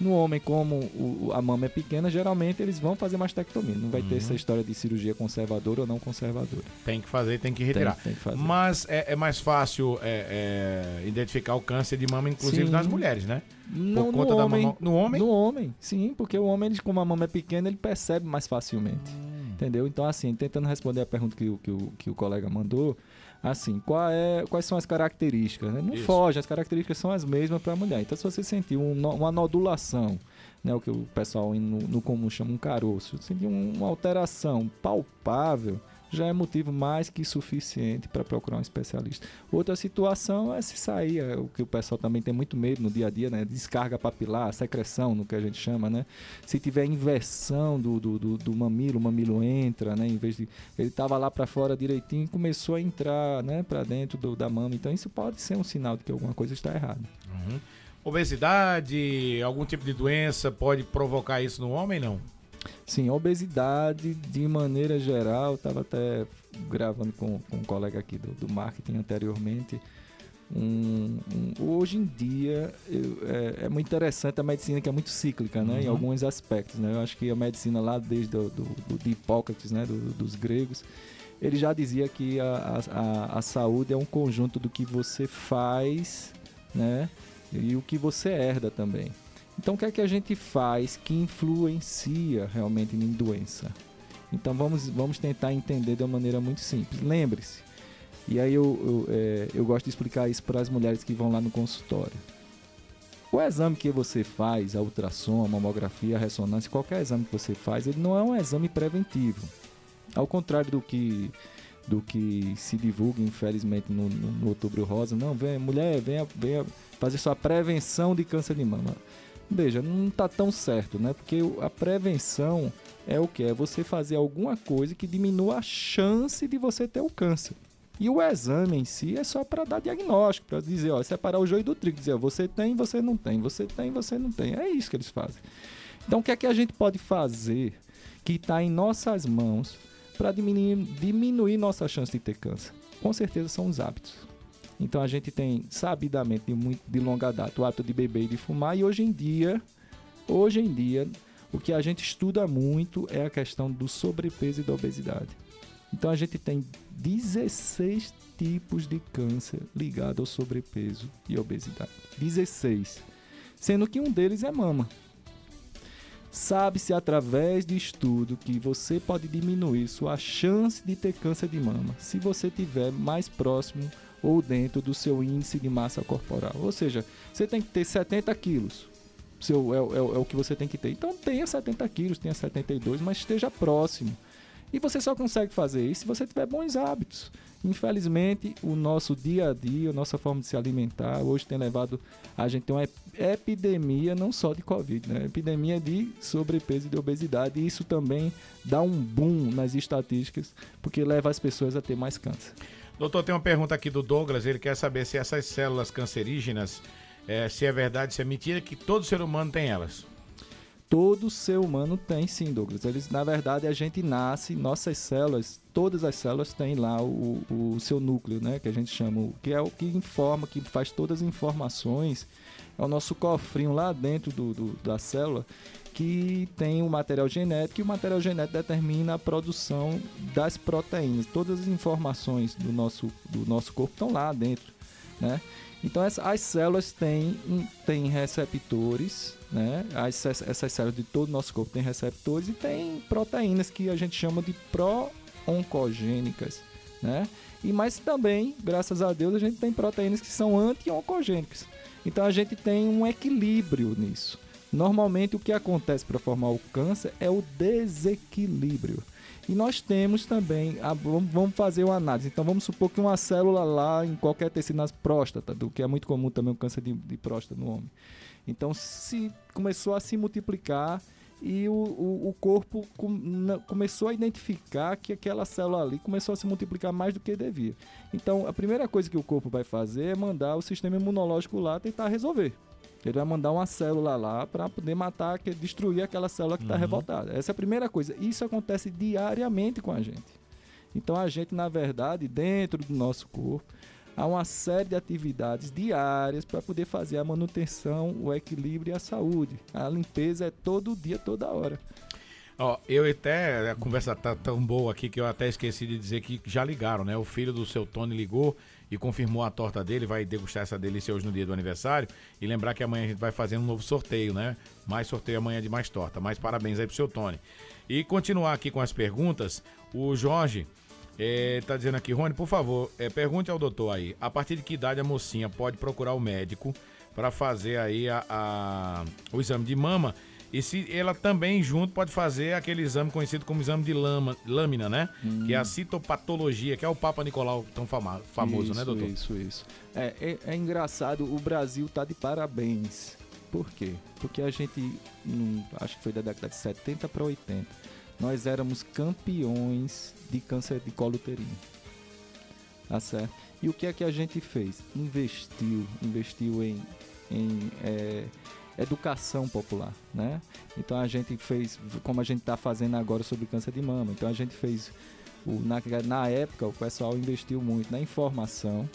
no homem, como o- a mama é pequena, geralmente eles vão fazer mastectomia. Não vai ter Uhum. essa história de cirurgia conservadora ou não conservadora. Tem que fazer, tem que retirar. Tem, tem que fazer. Mas é, é mais fácil é, é, identificar o câncer de mama, inclusive Sim. nas mulheres, né? Não, Por conta no da homem, mama- no homem? No homem, sim, porque o homem, ele, como a mama é pequena, ele percebe mais facilmente. Hum. Entendeu? Então, assim, tentando responder a pergunta que, o- que, o, que o colega mandou, assim, qual é, quais são as características? né? Não Isso. foge, as características são as mesmas para a mulher. Então, se você sentir um uma nodulação, né, o que o pessoal no, no comum chama um caroço, se sentir um- uma alteração palpável, já é motivo mais que suficiente para procurar um especialista. Outra situação é se sair, é o que o pessoal também tem muito medo no dia a dia, né? Descarga papilar, secreção, no que a gente chama, né? Se tiver inversão do, do, do, do mamilo, o mamilo entra, né? Em vez de. Ele estava lá para fora direitinho e começou a entrar, né? Para dentro do, da mama. Então isso pode ser um sinal de que alguma coisa está errada. Uhum. Obesidade, algum tipo de doença pode provocar isso no homem, não? Sim, obesidade de maneira geral, estava até gravando com, com um colega aqui do, do marketing anteriormente. Um- um- hoje em dia eu- é, é muito interessante a medicina que é muito cíclica, né? Em Uhum. alguns aspectos, né? Eu acho que a medicina lá desde do, do, do- de Hipócrates, né? Do- dos gregos, ele já dizia que a, a, a- a saúde é um conjunto do que você faz, né? E o que você herda também. Então, o que é que a gente faz que influencia realmente em doença? Então, vamos, vamos tentar entender de uma maneira muito simples. Lembre-se, e aí eu, eu, é, eu gosto de explicar isso para as mulheres que vão lá no consultório. O exame que você faz, a ultrassom, a mamografia, a ressonância, qualquer exame que você faz, ele não é um exame preventivo. Ao contrário do que do que se divulga, infelizmente, no, no, no Outubro Rosa, não, vem, mulher, venha, venha fazer sua prevenção de câncer de mama. Veja, não está tão certo, né? Porque a prevenção é o que? É você fazer alguma coisa que diminua a chance de você ter o câncer. E o exame em si é só para dar diagnóstico, para dizer, ó, separar o joio do trigo, dizer, ó, você tem, você não tem, você tem, você não tem. É isso que eles fazem. Então, o que é que a gente pode fazer que está em nossas mãos para diminuir, diminuir nossa chance de ter câncer? Com certeza são os hábitos. Então, a gente tem, sabidamente, de, muito, de longa data, o hábito de beber e de fumar, e hoje em dia, hoje em dia, o que a gente estuda muito é a questão do sobrepeso e da obesidade. Então a gente tem 16 tipos de câncer ligado ao sobrepeso e obesidade. 16. Sendo que um deles é mama. Sabe-se através de estudo que você pode diminuir sua chance de ter câncer de mama se você tiver mais próximo ou dentro do seu índice de massa corporal. Ou seja, você tem que ter 70 quilos. Seu, é, o- é é o que você tem que ter. Então tenha 70 quilos, tenha 72, mas esteja próximo. E você só consegue fazer isso se você tiver bons hábitos. Infelizmente, o nosso dia a dia, a nossa forma de se alimentar, hoje tem levado a gente tem uma ep- epidemia não só de Covid, né? Epidemia de sobrepeso e de obesidade. E isso também dá um boom nas estatísticas, porque leva as pessoas a ter mais câncer. Doutor, tem uma pergunta aqui do Douglas. Ele quer saber se essas células cancerígenas, é, se é verdade, se é mentira, que todo ser humano tem elas. Todo ser humano tem sim, Douglas. Eles, na verdade, a gente nasce, nossas células, todas as células têm lá o, o seu núcleo, né? Que a gente chama, que é o que informa, que faz todas as informações. É o nosso cofrinho lá dentro do, do- da célula que tem o material genético e o material genético determina a produção das proteínas. Todas as informações do nosso, do nosso corpo estão lá dentro, né? Então essa- as células têm, têm receptores, né? As, essas células de todo o nosso corpo têm receptores e tem proteínas que a gente chama de pró-oncogênicas, né? E mas também, graças a Deus, a gente tem proteínas que são anti-oncogênicas. Então a gente tem um equilíbrio nisso. Normalmente o que acontece para formar o câncer é o desequilíbrio. E nós temos também, a- vamos fazer uma análise. Então vamos supor que uma célula lá em qualquer tecido na próstata, do que é muito comum também o câncer de, de próstata no homem. Então se começou a se multiplicar e o, o, o corpo com, começou a identificar que aquela célula ali começou a se multiplicar mais do que devia. Então, a primeira coisa que o corpo vai fazer é mandar o sistema imunológico lá tentar resolver. Ele vai mandar uma célula lá para poder matar, que, destruir aquela célula que está Uhum. revoltada. Essa é a primeira coisa. Isso acontece diariamente com a gente. Então a gente, na verdade, dentro do nosso corpo, há uma série de atividades diárias para poder fazer a manutenção, o equilíbrio e a saúde. A limpeza é todo dia, toda hora. Ó, eu até, a conversa tá tão boa aqui que eu até esqueci de dizer que já ligaram, né? O filho do seu Tony ligou e confirmou a torta dele, vai degustar essa delícia hoje no dia do aniversário. E lembrar que amanhã a gente vai fazer um novo sorteio, né? Mais sorteio amanhã de mais torta. Mais parabéns aí pro seu Tony. E continuar aqui com as perguntas, o Jorge eh, tá dizendo aqui, Rony, por favor, eh, pergunte ao doutor aí, a partir de que idade a mocinha pode procurar o médico para fazer aí a, a- o exame de mama e se ela também junto pode fazer aquele exame conhecido como exame de lama, lâmina, né? Que é a citopatologia, que é o Papa Nicolau tão fama- famoso, isso, né, doutor? Isso, isso. É, é, é engraçado, o Brasil tá de parabéns. Por quê? Porque a gente, hum, acho que foi da década de 70 para 80, nós éramos campeões de câncer de colo uterino. Tá certo? E o que é que a gente fez? Investiu, investiu em, em é, educação popular, né? Então a gente fez, como a gente está fazendo agora sobre câncer de mama, então a gente fez, o, na, na época o pessoal investiu muito na informação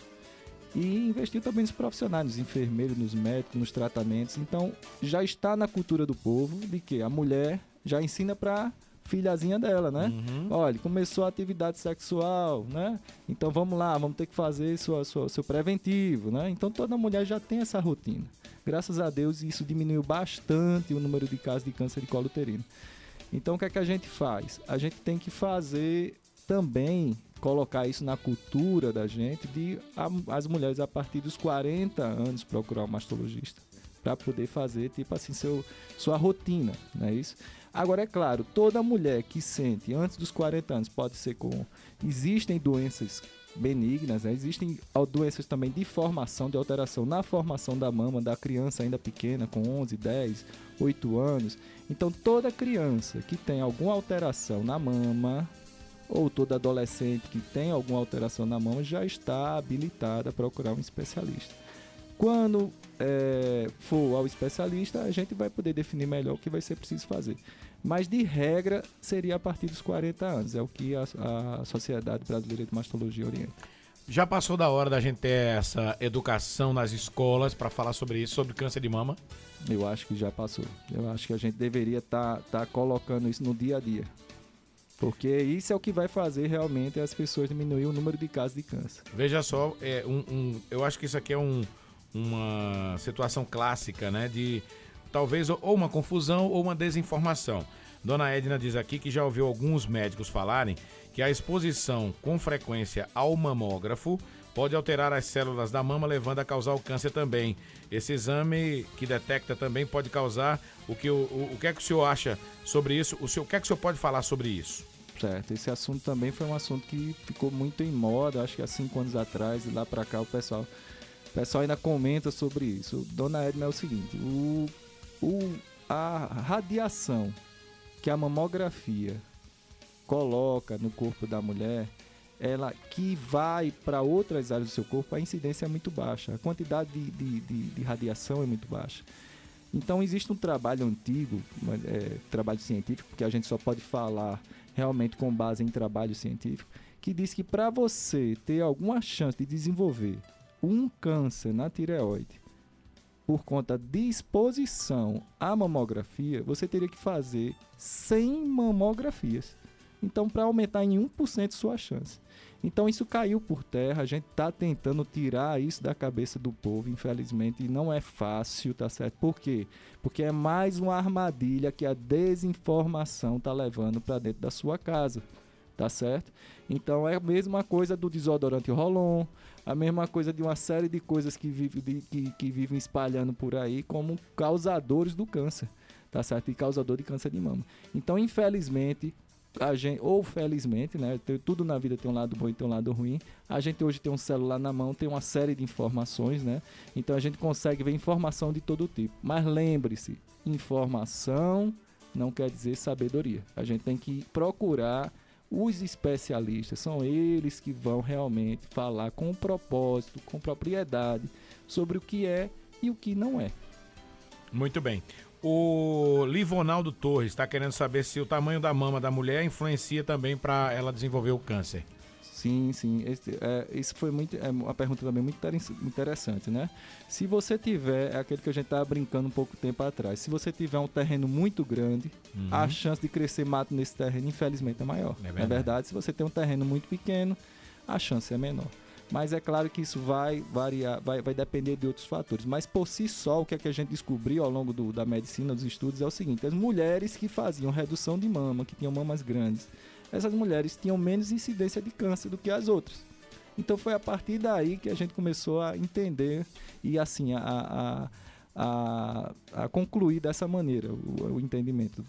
e investiu também nos profissionais, nos enfermeiros, nos médicos, nos tratamentos. Então já está na cultura do povo de que a mulher já ensina para filhazinha dela, né? Olha, começou a atividade sexual, né? Então vamos lá, vamos ter que fazer sua, sua, seu preventivo, né? Então toda mulher já tem essa rotina. Graças a Deus isso diminuiu bastante o número de casos de câncer de colo uterino. Então o que é que a gente faz? A gente tem que fazer também colocar isso na cultura da gente de a- as mulheres a partir dos 40 anos procurar um mastologista para poder fazer tipo assim seu sua rotina, não é isso? Agora é claro, toda mulher que sente antes dos 40 anos pode ser com existem doenças benignas, né? existem doenças também de formação, de alteração na formação da mama da criança ainda pequena, com 11, 10, 8 anos. Então toda criança que tem alguma alteração na mama, ou todo adolescente que tem alguma alteração na mão já está habilitada a procurar um especialista. Quando é, for ao especialista, a gente vai poder definir melhor o que vai ser preciso fazer. Mas, de regra, seria a partir dos 40 anos. É o que a, a Sociedade Brasileira de Mastologia orienta. Já passou da hora da gente ter essa educação nas escolas para falar sobre isso, sobre câncer de mama? Eu acho que já passou. Eu acho que a gente deveria estar colocando isso no dia a dia. Porque isso é o que vai fazer realmente as pessoas diminuir o número de casos de câncer. Veja só, é um, um- eu acho que isso aqui é um- uma situação clássica, né? De talvez ou uma confusão ou uma desinformação. Dona Edna diz aqui que já ouviu alguns médicos falarem que a exposição com frequência ao mamógrafo pode alterar as células da mama, levando a causar o câncer também. Esse exame que detecta também pode causar o que o, o, o que é que o senhor acha sobre isso? O, senhor, o que é que o senhor pode falar sobre isso? Certo, esse assunto também foi um assunto que ficou muito em moda, acho que há cinco anos atrás, e lá pra cá o pessoal, o pessoal ainda comenta sobre isso. Dona Edna é o seguinte, o, o, a radiação que a mamografia coloca no corpo da mulher, ela que vai para outras áreas do seu corpo, a incidência é muito baixa, a quantidade de, de, de, de radiação é muito baixa. Então existe um trabalho antigo, é, trabalho científico, porque a gente só pode falar realmente com base em trabalho científico, que diz que para você ter alguma chance de desenvolver um câncer na tireoide por conta de exposição à mamografia, você teria que fazer 100 mamografias. Então, para aumentar em 1% sua chance. Então, isso caiu por terra. A gente está tentando tirar isso da cabeça do povo, infelizmente, e não é fácil, tá certo? Por quê? Porque é mais uma armadilha que a desinformação está levando para dentro da sua casa, tá certo? Então, é a mesma coisa do desodorante Rolon, a mesma coisa de uma série de coisas que, vive, de, que, que vivem espalhando por aí como causadores do câncer, tá certo? E causador de câncer de mama. Então, infelizmente, a gente, ou felizmente, né? Tudo na vida tem um lado bom e tem um lado ruim. A gente hoje tem um celular na mão, tem uma série de informações, né? Então a gente consegue ver informação de todo tipo. Mas lembre-se, informação não quer dizer sabedoria. A gente tem que procurar os especialistas, são eles que vão realmente falar com propósito, com propriedade sobre o que é e o que não é. Muito bem. O Livonaldo Torres está querendo saber se o tamanho da mama da mulher influencia também para ela desenvolver o câncer. Sim, sim. Esse, é, isso foi muito, é uma pergunta também muito interessante, né? Se você tiver, é aquele que a gente estava brincando um pouco tempo atrás, se você tiver um terreno muito grande, uhum. a chance de crescer mato nesse terreno, infelizmente, é maior. É verdade. Na verdade, se você tem um terreno muito pequeno, a chance é menor. Mas é claro que isso vai variar, vai, vai depender de outros fatores. Mas por si só, o que, é que a gente descobriu ao longo do, da medicina, dos estudos, é o seguinte: as mulheres que faziam redução de mama, que tinham mamas grandes, essas mulheres tinham menos incidência de câncer do que as outras. Então foi a partir daí que a gente começou a entender e assim a, a, a, a concluir dessa maneira o, o, entendimento.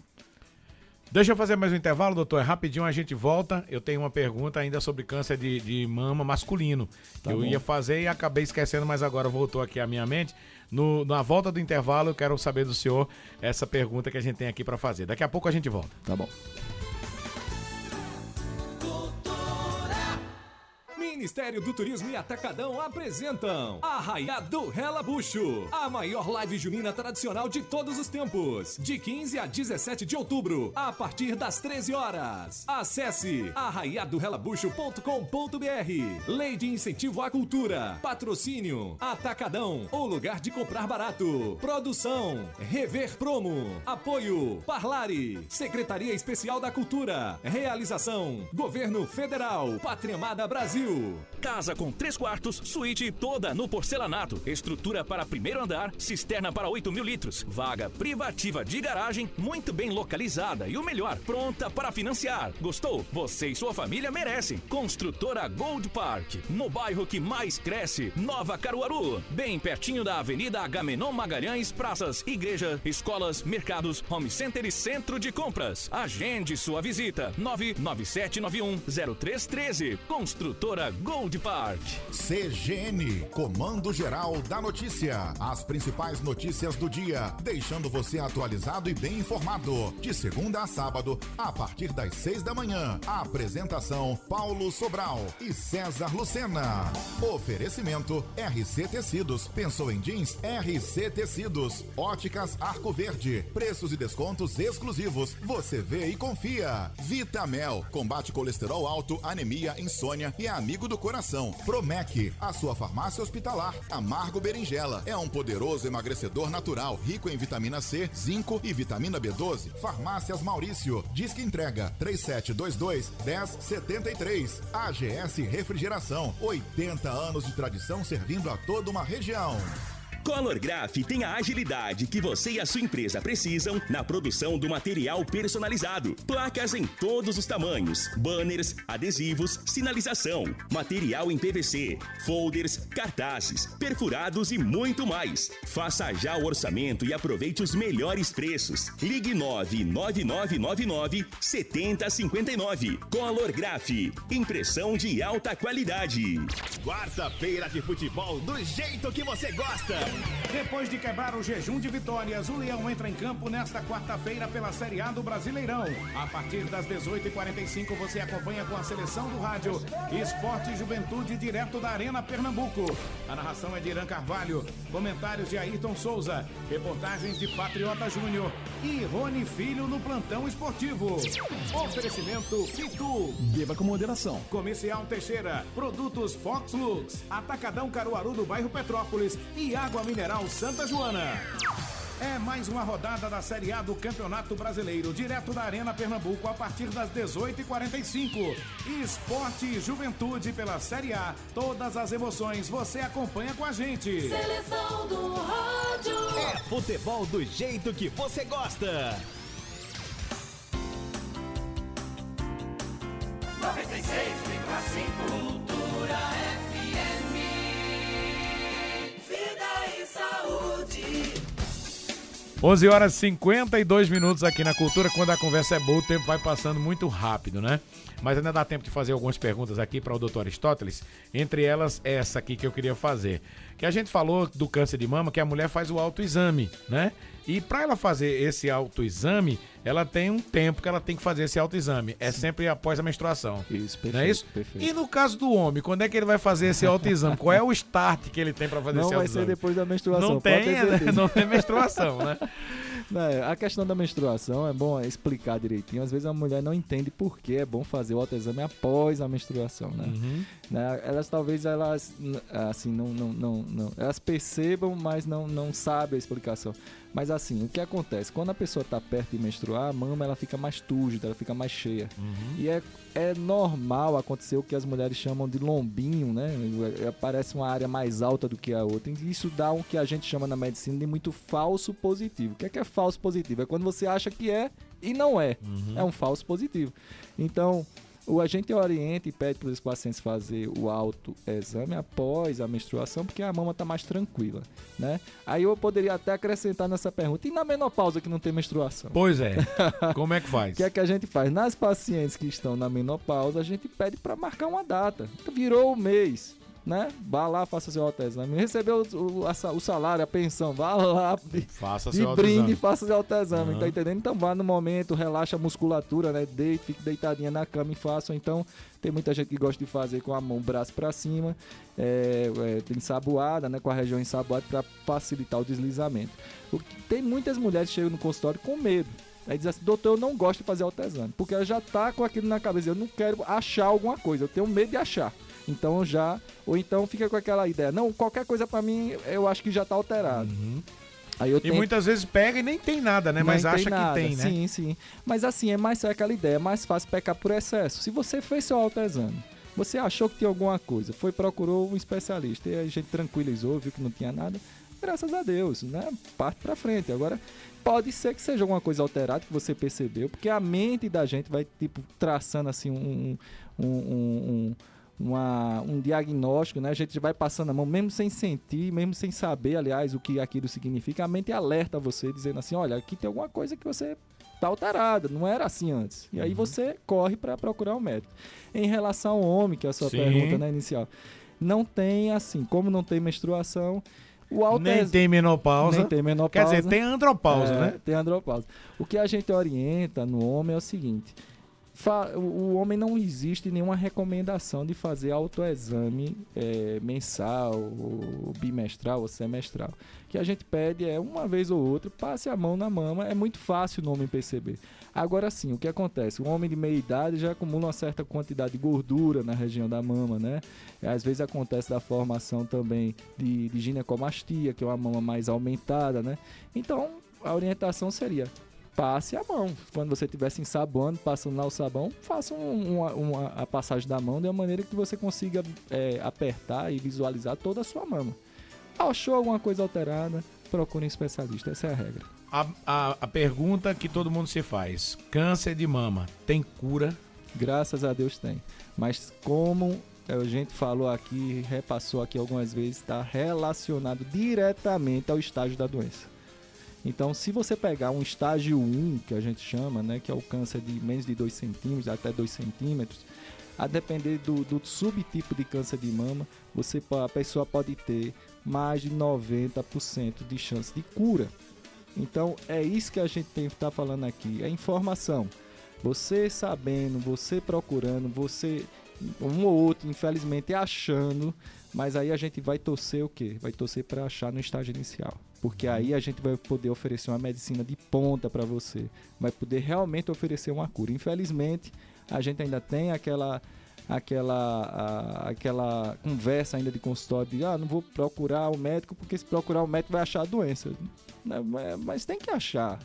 Deixa eu fazer mais um intervalo, doutor. Rapidinho a gente volta. Eu tenho uma pergunta ainda sobre câncer de, de mama masculino. Tá eu bom. ia fazer e acabei esquecendo, mas agora voltou aqui à minha mente. No, na volta do intervalo, eu quero saber do senhor essa pergunta que a gente tem aqui para fazer. Daqui a pouco a gente volta. Tá bom. Ministério do Turismo e Atacadão apresentam Arraiá do Relabucho, a maior live junina tradicional de todos os tempos, de 15 a 17 de outubro, a partir das 13 horas. Acesse arraiadorelabucho.com.br. Lei de Incentivo à Cultura, patrocínio, Atacadão, o lugar de comprar barato. Produção, Rever Promo, apoio, Parlare, Secretaria Especial da Cultura, realização, Governo Federal, Pátria Amada Brasil. Casa com três quartos, suíte toda no porcelanato, estrutura para primeiro andar, cisterna para 8 mil litros, vaga privativa de garagem, muito bem localizada e o melhor, pronta para financiar. Gostou? Você e sua família merecem. Construtora Gold Park, no bairro que mais cresce, Nova Caruaru, bem pertinho da Avenida Agamenon Magalhães, praças, igreja, escolas, mercados, home center e centro de compras. Agende sua visita. 99791 0313. Construtora Gold Park. CGN, Comando Geral da Notícia. As principais notícias do dia, deixando você atualizado e bem informado. De segunda a sábado, a partir das seis da manhã. Apresentação: Paulo Sobral e César Lucena. Oferecimento: RC Tecidos. Pensou em jeans? RC Tecidos. Óticas Arco Verde. Preços e descontos exclusivos. Você vê e confia. Vitamel. Combate colesterol alto, anemia, insônia e amigo do coração. Promec, a sua farmácia hospitalar. Amargo Berinjela é um poderoso emagrecedor natural, rico em vitamina C, zinco e vitamina B12. Farmácias Maurício, disque entrega 3722 1073. AGS Refrigeração, 80 anos de tradição servindo a toda uma região. Color Graph tem a agilidade que você e a sua empresa precisam na produção do material personalizado. Placas em todos os tamanhos, banners, adesivos, sinalização, material em PVC, folders, cartazes, perfurados e muito mais. Faça já o orçamento e aproveite os melhores preços. Ligue 99999 7059. Color Graph, impressão de alta qualidade. Quarta-feira de futebol do jeito que você gosta. Depois de quebrar o jejum de vitórias, o Leão entra em campo nesta quarta-feira pela Série A do Brasileirão. A partir das 18h45 você acompanha com a seleção do rádio Esporte e Juventude direto da Arena Pernambuco. A narração é de Irã Carvalho, comentários de Ayrton Souza, reportagens de Patriota Júnior e Rony Filho no plantão esportivo. Oferecimento Pitu. Beba com moderação. Comercial Teixeira, produtos Fox Lux, Atacadão Caruaru do bairro Petrópolis e Água Mineral Santa Joana. É mais uma rodada da Série A do Campeonato Brasileiro, direto da Arena Pernambuco, a partir das 18h45. Esporte e Juventude pela Série A. Todas as emoções você acompanha com a gente. Seleção do Rádio. É futebol do jeito que você gosta. 96,5 11 horas e 52 minutos aqui na Cultura. Quando a conversa é boa, o tempo vai passando muito rápido, né? Mas ainda dá tempo de fazer algumas perguntas aqui para o doutor Aristóteles. Entre elas, essa aqui que eu queria fazer. Que a gente falou do câncer de mama, que a mulher faz o autoexame, né? E para ela fazer esse autoexame, ela tem um tempo que ela tem que fazer esse autoexame. É sempre após a menstruação. Isso, Não é perfeito, isso? perfeito. E no caso do homem, quando é que ele vai fazer esse autoexame? Qual é o start que ele tem para fazer Não esse vai autoexame? ser depois da menstruação. Não tem, né? não tem menstruação, né? (laughs) A questão da menstruação é bom explicar direitinho. Às vezes a mulher não entende por que é bom fazer o autoexame após a menstruação, né? Uhum. Né, Elas talvez elas assim não, não, não, não elas percebam, mas não, não sabem a explicação. Mas assim, o que acontece? Quando a pessoa está perto de menstruar, a mama ela fica mais túrgida, ela fica mais cheia. E é, é normal acontecer o que as mulheres chamam de lombinho, né? É- Parece uma área mais alta do que a outra. E isso dá um que a gente chama na medicina de muito falso positivo. O que é que é falso positivo? É quando você acha que é e não é. É um falso positivo. Então, o agente orienta e pede para os pacientes fazer o autoexame após a menstruação, porque a mama está mais tranquila, né? Aí eu poderia até acrescentar nessa pergunta, e na menopausa que não tem menstruação? Pois é. (laughs) Como é que faz? O que é que a gente faz? Nas pacientes que estão na menopausa, a gente pede para marcar uma data. Virou o mês, né? Vá lá, faça seu autoexame. Recebeu o, o, a o salário, a pensão, vá lá de, Faça de seu autoexame. brinde e faça seu autoexame, Aham. tá entendendo? Então vá no momento, relaxa a musculatura, né? Deite, fique deitadinha na cama e faça. Então, tem muita gente que gosta de fazer com a mão, o braço para cima, é, é, ensaboada, né? Com a região ensaboada para facilitar o deslizamento. O tem muitas mulheres que chegam no consultório com medo. Aí diz assim, doutor, eu não gosto de fazer autoexame, porque ela já tá com aquilo na cabeça, eu não quero achar alguma coisa, eu tenho medo de achar. Então já, ou então fica com aquela ideia, não, qualquer coisa pra mim, eu acho que já tá alterado. Aí eu E tento- muitas vezes pega e nem tem nada, né? Mas nem acha nada. que tem, né? Sim, sim. Mas assim, é mais é aquela ideia, é mais fácil pecar por excesso. Se você fez seu autoexame, você achou que tinha alguma coisa, foi procurou um especialista e a gente tranquilizou, viu que não tinha nada, graças a Deus, né? Parte pra frente. Agora, pode ser que seja alguma coisa alterada que você percebeu, porque a mente da gente vai, tipo, traçando assim um. um, um, um uma- um diagnóstico, né? A gente vai passando a mão, mesmo sem sentir, mesmo sem saber, aliás, o que aquilo significa, a mente alerta você, dizendo assim, olha, aqui tem alguma coisa que você tá alterada, não era assim antes. E aí você corre para procurar o médico. Em relação ao homem, que é a sua Sim. pergunta né, inicial, não tem assim, como não tem menstruação, o alto Nem tem menopausa. Nem tem menopausa. Quer dizer, tem andropausa, É, né? Tem andropausa. O que a gente orienta no homem é o seguinte: o homem não existe nenhuma recomendação de fazer autoexame é, mensal, ou bimestral ou semestral. O que a gente pede é uma vez ou outra, passe a mão na mama, é muito fácil o homem perceber. Agora sim, o que acontece? O homem de meia idade já acumula uma certa quantidade de gordura na região da mama, né? Às vezes acontece da formação também de, de ginecomastia, que é uma mama mais aumentada, né? Então, a orientação seria passe a mão. Quando você estiver se ensaboando, passando lá o sabão, faça um- uma, uma- a passagem da mão de uma maneira que você consiga é, apertar e visualizar toda a sua mama. Achou alguma coisa alterada, procure um especialista. Essa é a regra. A, a, a pergunta que todo mundo se faz: câncer de mama tem cura? Graças a Deus tem. Mas como a gente falou aqui, repassou aqui algumas vezes, está relacionado diretamente ao estágio da doença. Então, se você pegar um estágio 1, que a gente chama, né, que é o câncer de menos de 2 centímetros até 2 centímetros, a depender do, do subtipo de câncer de mama, você, a pessoa pode ter mais de 90% de chance de cura. Então, é isso que a gente tem que estar falando aqui, é informação. Você sabendo, você procurando, você um ou outro, infelizmente, achando, mas aí a gente vai torcer o quê? Vai torcer para achar no estágio inicial. Porque aí a gente vai poder oferecer uma medicina de ponta para você, vai poder realmente oferecer uma cura. Infelizmente, a gente ainda tem aquela aquela a- aquela conversa ainda de consultório de ah, não vou procurar o médico porque se procurar o médico vai achar a doença. Né, mas- tem que achar.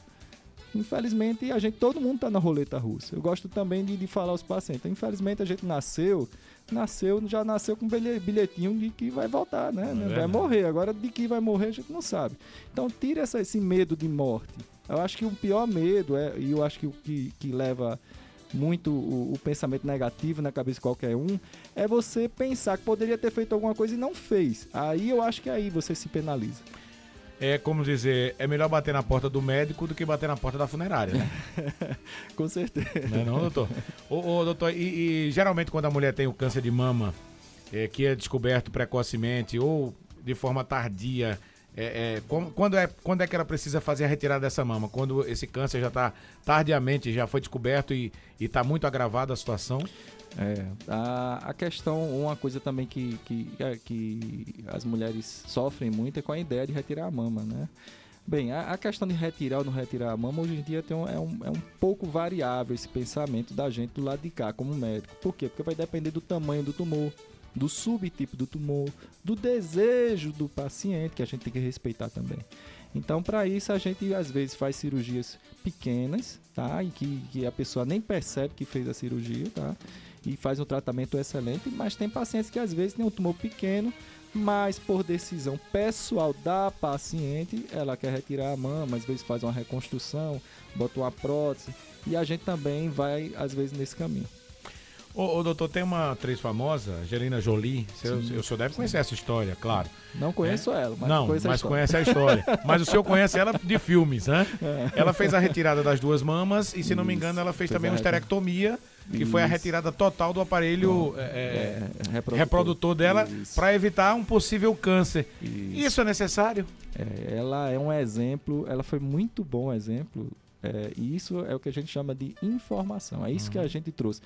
Infelizmente, a gente, todo mundo está na roleta russa. Eu gosto também de, de falar aos pacientes. Infelizmente, a gente nasceu, nasceu, já nasceu com bilhe- bilhetinho de que vai voltar, né? vai verdade. morrer. Agora, de que vai morrer, a gente não sabe. Então, tire essa- esse medo de morte. Eu acho que o pior medo, é, e eu acho que o que, que leva muito o, o pensamento negativo na cabeça de qualquer um, é você pensar que poderia ter feito alguma coisa e não fez. Aí eu acho que aí você se penaliza. É como dizer, é melhor bater na porta do médico do que bater na porta da funerária, né? (laughs) Com certeza. Não é não, doutor? Ô, ô, doutor, e, e geralmente quando a mulher tem o câncer de mama, é, que é descoberto precocemente ou de forma tardia, é, é, quando, é, quando é que ela precisa fazer a retirada dessa mama? Quando esse câncer já está tardiamente, já foi descoberto e está muito agravada a situação? É, a, a questão, uma coisa também que, que, é, que as mulheres sofrem muito é com a ideia de retirar a mama, né? Bem, a, a questão de retirar ou não retirar a mama, hoje em dia tem um- é, um, é um pouco variável esse pensamento da gente do lado de cá, como médico. Por quê? Porque vai depender do tamanho do tumor, do subtipo do tumor, do desejo do paciente, que a gente tem que respeitar também. Então, para isso, a gente às vezes faz cirurgias pequenas, tá? E que, que a pessoa nem percebe que fez a cirurgia, tá? E faz um tratamento excelente, mas tem pacientes que às vezes têm um tumor pequeno, mas por decisão pessoal da paciente, ela quer retirar a mama, às vezes faz uma reconstrução, bota uma prótese, e a gente também vai, às vezes, nesse caminho. Ô, ô, doutor, tem uma atriz famosa, Angelina Jolie. Seu- Sim. o senhor deve conhecer essa história, claro. Não conheço ela, mas Não, conheço a mas história. conhece a história. (laughs) mas o senhor conhece ela de filmes, né? É. Ela fez a retirada das duas mamas e, se não me Isso. engano, ela fez também a uma esterectomia, que foi a Isso. retirada total do aparelho é, É, reprodutor. reprodutor. dela Isso. para evitar um possível câncer. Isso, é necessário? É, ela é um exemplo, ela foi muito bom exemplo, é, e isso é o que a gente chama de informação. É isso que a gente trouxe.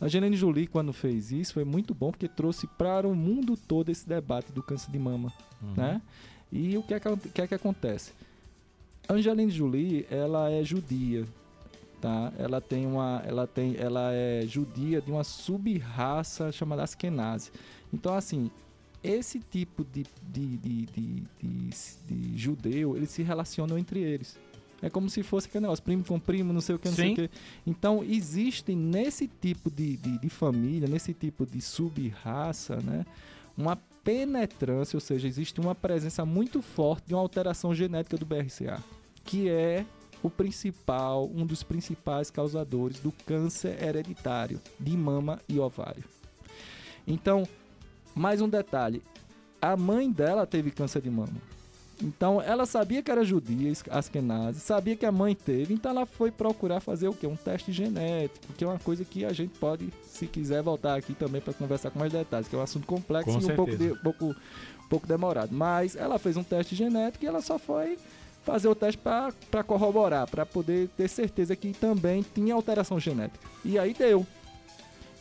A Angelina Jolie, quando fez isso, foi muito bom porque trouxe para o mundo todo esse debate do câncer de mama, Uhum. né? E o que é que, que é que acontece? Angelina Jolie, ela é judia, tá? Ela tem uma, ela tem, ela é judia de uma sub-raça chamada Askenazi. Então, assim, esse tipo de, de, de, de, de judeu, eles se relacionam entre eles. É como se fosse aquele negócio, primo com primo, não sei o que, não sei Sim. o que. Então, existem nesse tipo de, de, de família, nesse tipo de sub-raça, né? Uma penetrância, ou seja, existe uma presença muito forte de uma alteração genética do BRCA, que é o principal, um dos principais causadores do câncer hereditário de mama e ovário. Então, mais um detalhe: a mãe dela teve câncer de mama. Então, ela sabia que era judia, Askenazi, sabia que a mãe teve, então ela foi procurar fazer o quê? Um teste genético, que é uma coisa que a gente pode, se quiser, voltar aqui também para conversar com mais detalhes, que é um assunto complexo Com e um pouco, de- um pouco, um pouco demorado. Mas ela fez um teste genético e ela só foi fazer o teste para corroborar, para poder ter certeza que também tinha alteração genética. E aí deu.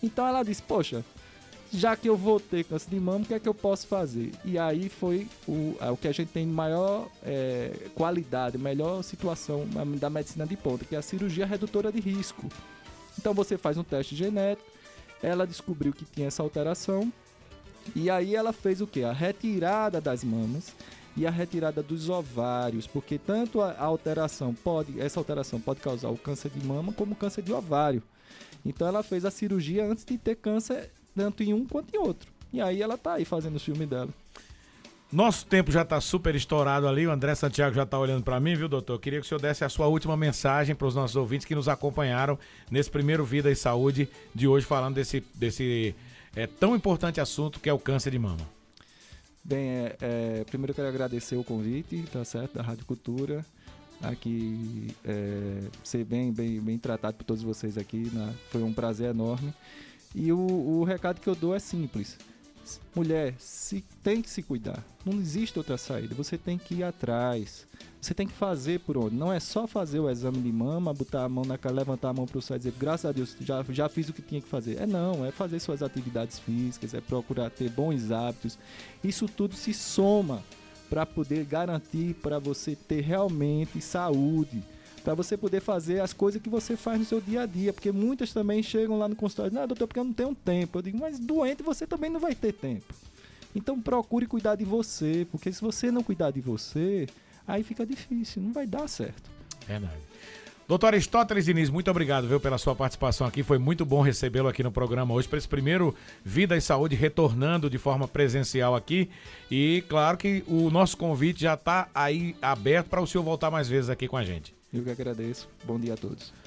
Então ela disse, poxa, já que eu vou ter câncer de mama, o que é que eu posso fazer? E aí foi o, é, o que a gente tem maior é, qualidade, melhor situação da- da medicina de ponta, que é a cirurgia redutora de risco. Então você faz um teste genético, ela descobriu que tinha essa alteração, e aí ela fez o que? A retirada das mamas e a retirada dos ovários, porque tanto a alteração pode, essa alteração pode causar o câncer de mama como o câncer de ovário. Então ela fez a cirurgia antes de ter câncer tanto em um quanto em outro. E aí ela tá aí fazendo o filme dela. Nosso tempo já está super estourado ali. O André Santiago já está olhando para mim, viu, doutor? Queria que o senhor desse a sua última mensagem para os nossos ouvintes que nos acompanharam nesse primeiro Vida e Saúde de hoje, falando desse, desse é, tão importante assunto que é o câncer de mama. Bem, é, é, primeiro eu quero agradecer o convite, tá certo, da Rádio Cultura. Aqui, é, ser bem, bem, bem tratado por todos vocês aqui, né? foi um prazer enorme. E o, o recado que eu dou é simples. Mulher, se, tem que se cuidar. Não existe outra saída. Você tem que ir atrás. Você tem que fazer por onde. Não é só fazer o exame de mama, botar a mão na cara, levantar a mão pro céu e dizer, graças a Deus, já, já fiz o que tinha que fazer. É não, é fazer suas atividades físicas, é procurar ter bons hábitos. Isso tudo se soma para poder garantir para você ter realmente saúde, para você poder fazer as coisas que você faz no seu dia a dia, porque muitas também chegam lá no consultório, não, doutor, porque eu não tenho tempo. Eu digo, mas doente você também não vai ter tempo. Então procure cuidar de você, porque se você não cuidar de você, aí fica difícil, não vai dar certo. Verdade. Doutor Aristóteles Diniz, muito obrigado viu, pela sua participação aqui. Foi muito bom recebê-lo aqui no programa hoje para esse primeiro Vida e Saúde retornando de forma presencial aqui. E claro que o nosso convite já está aí aberto para o senhor voltar mais vezes aqui com a gente. Eu que agradeço. Bom dia a todos.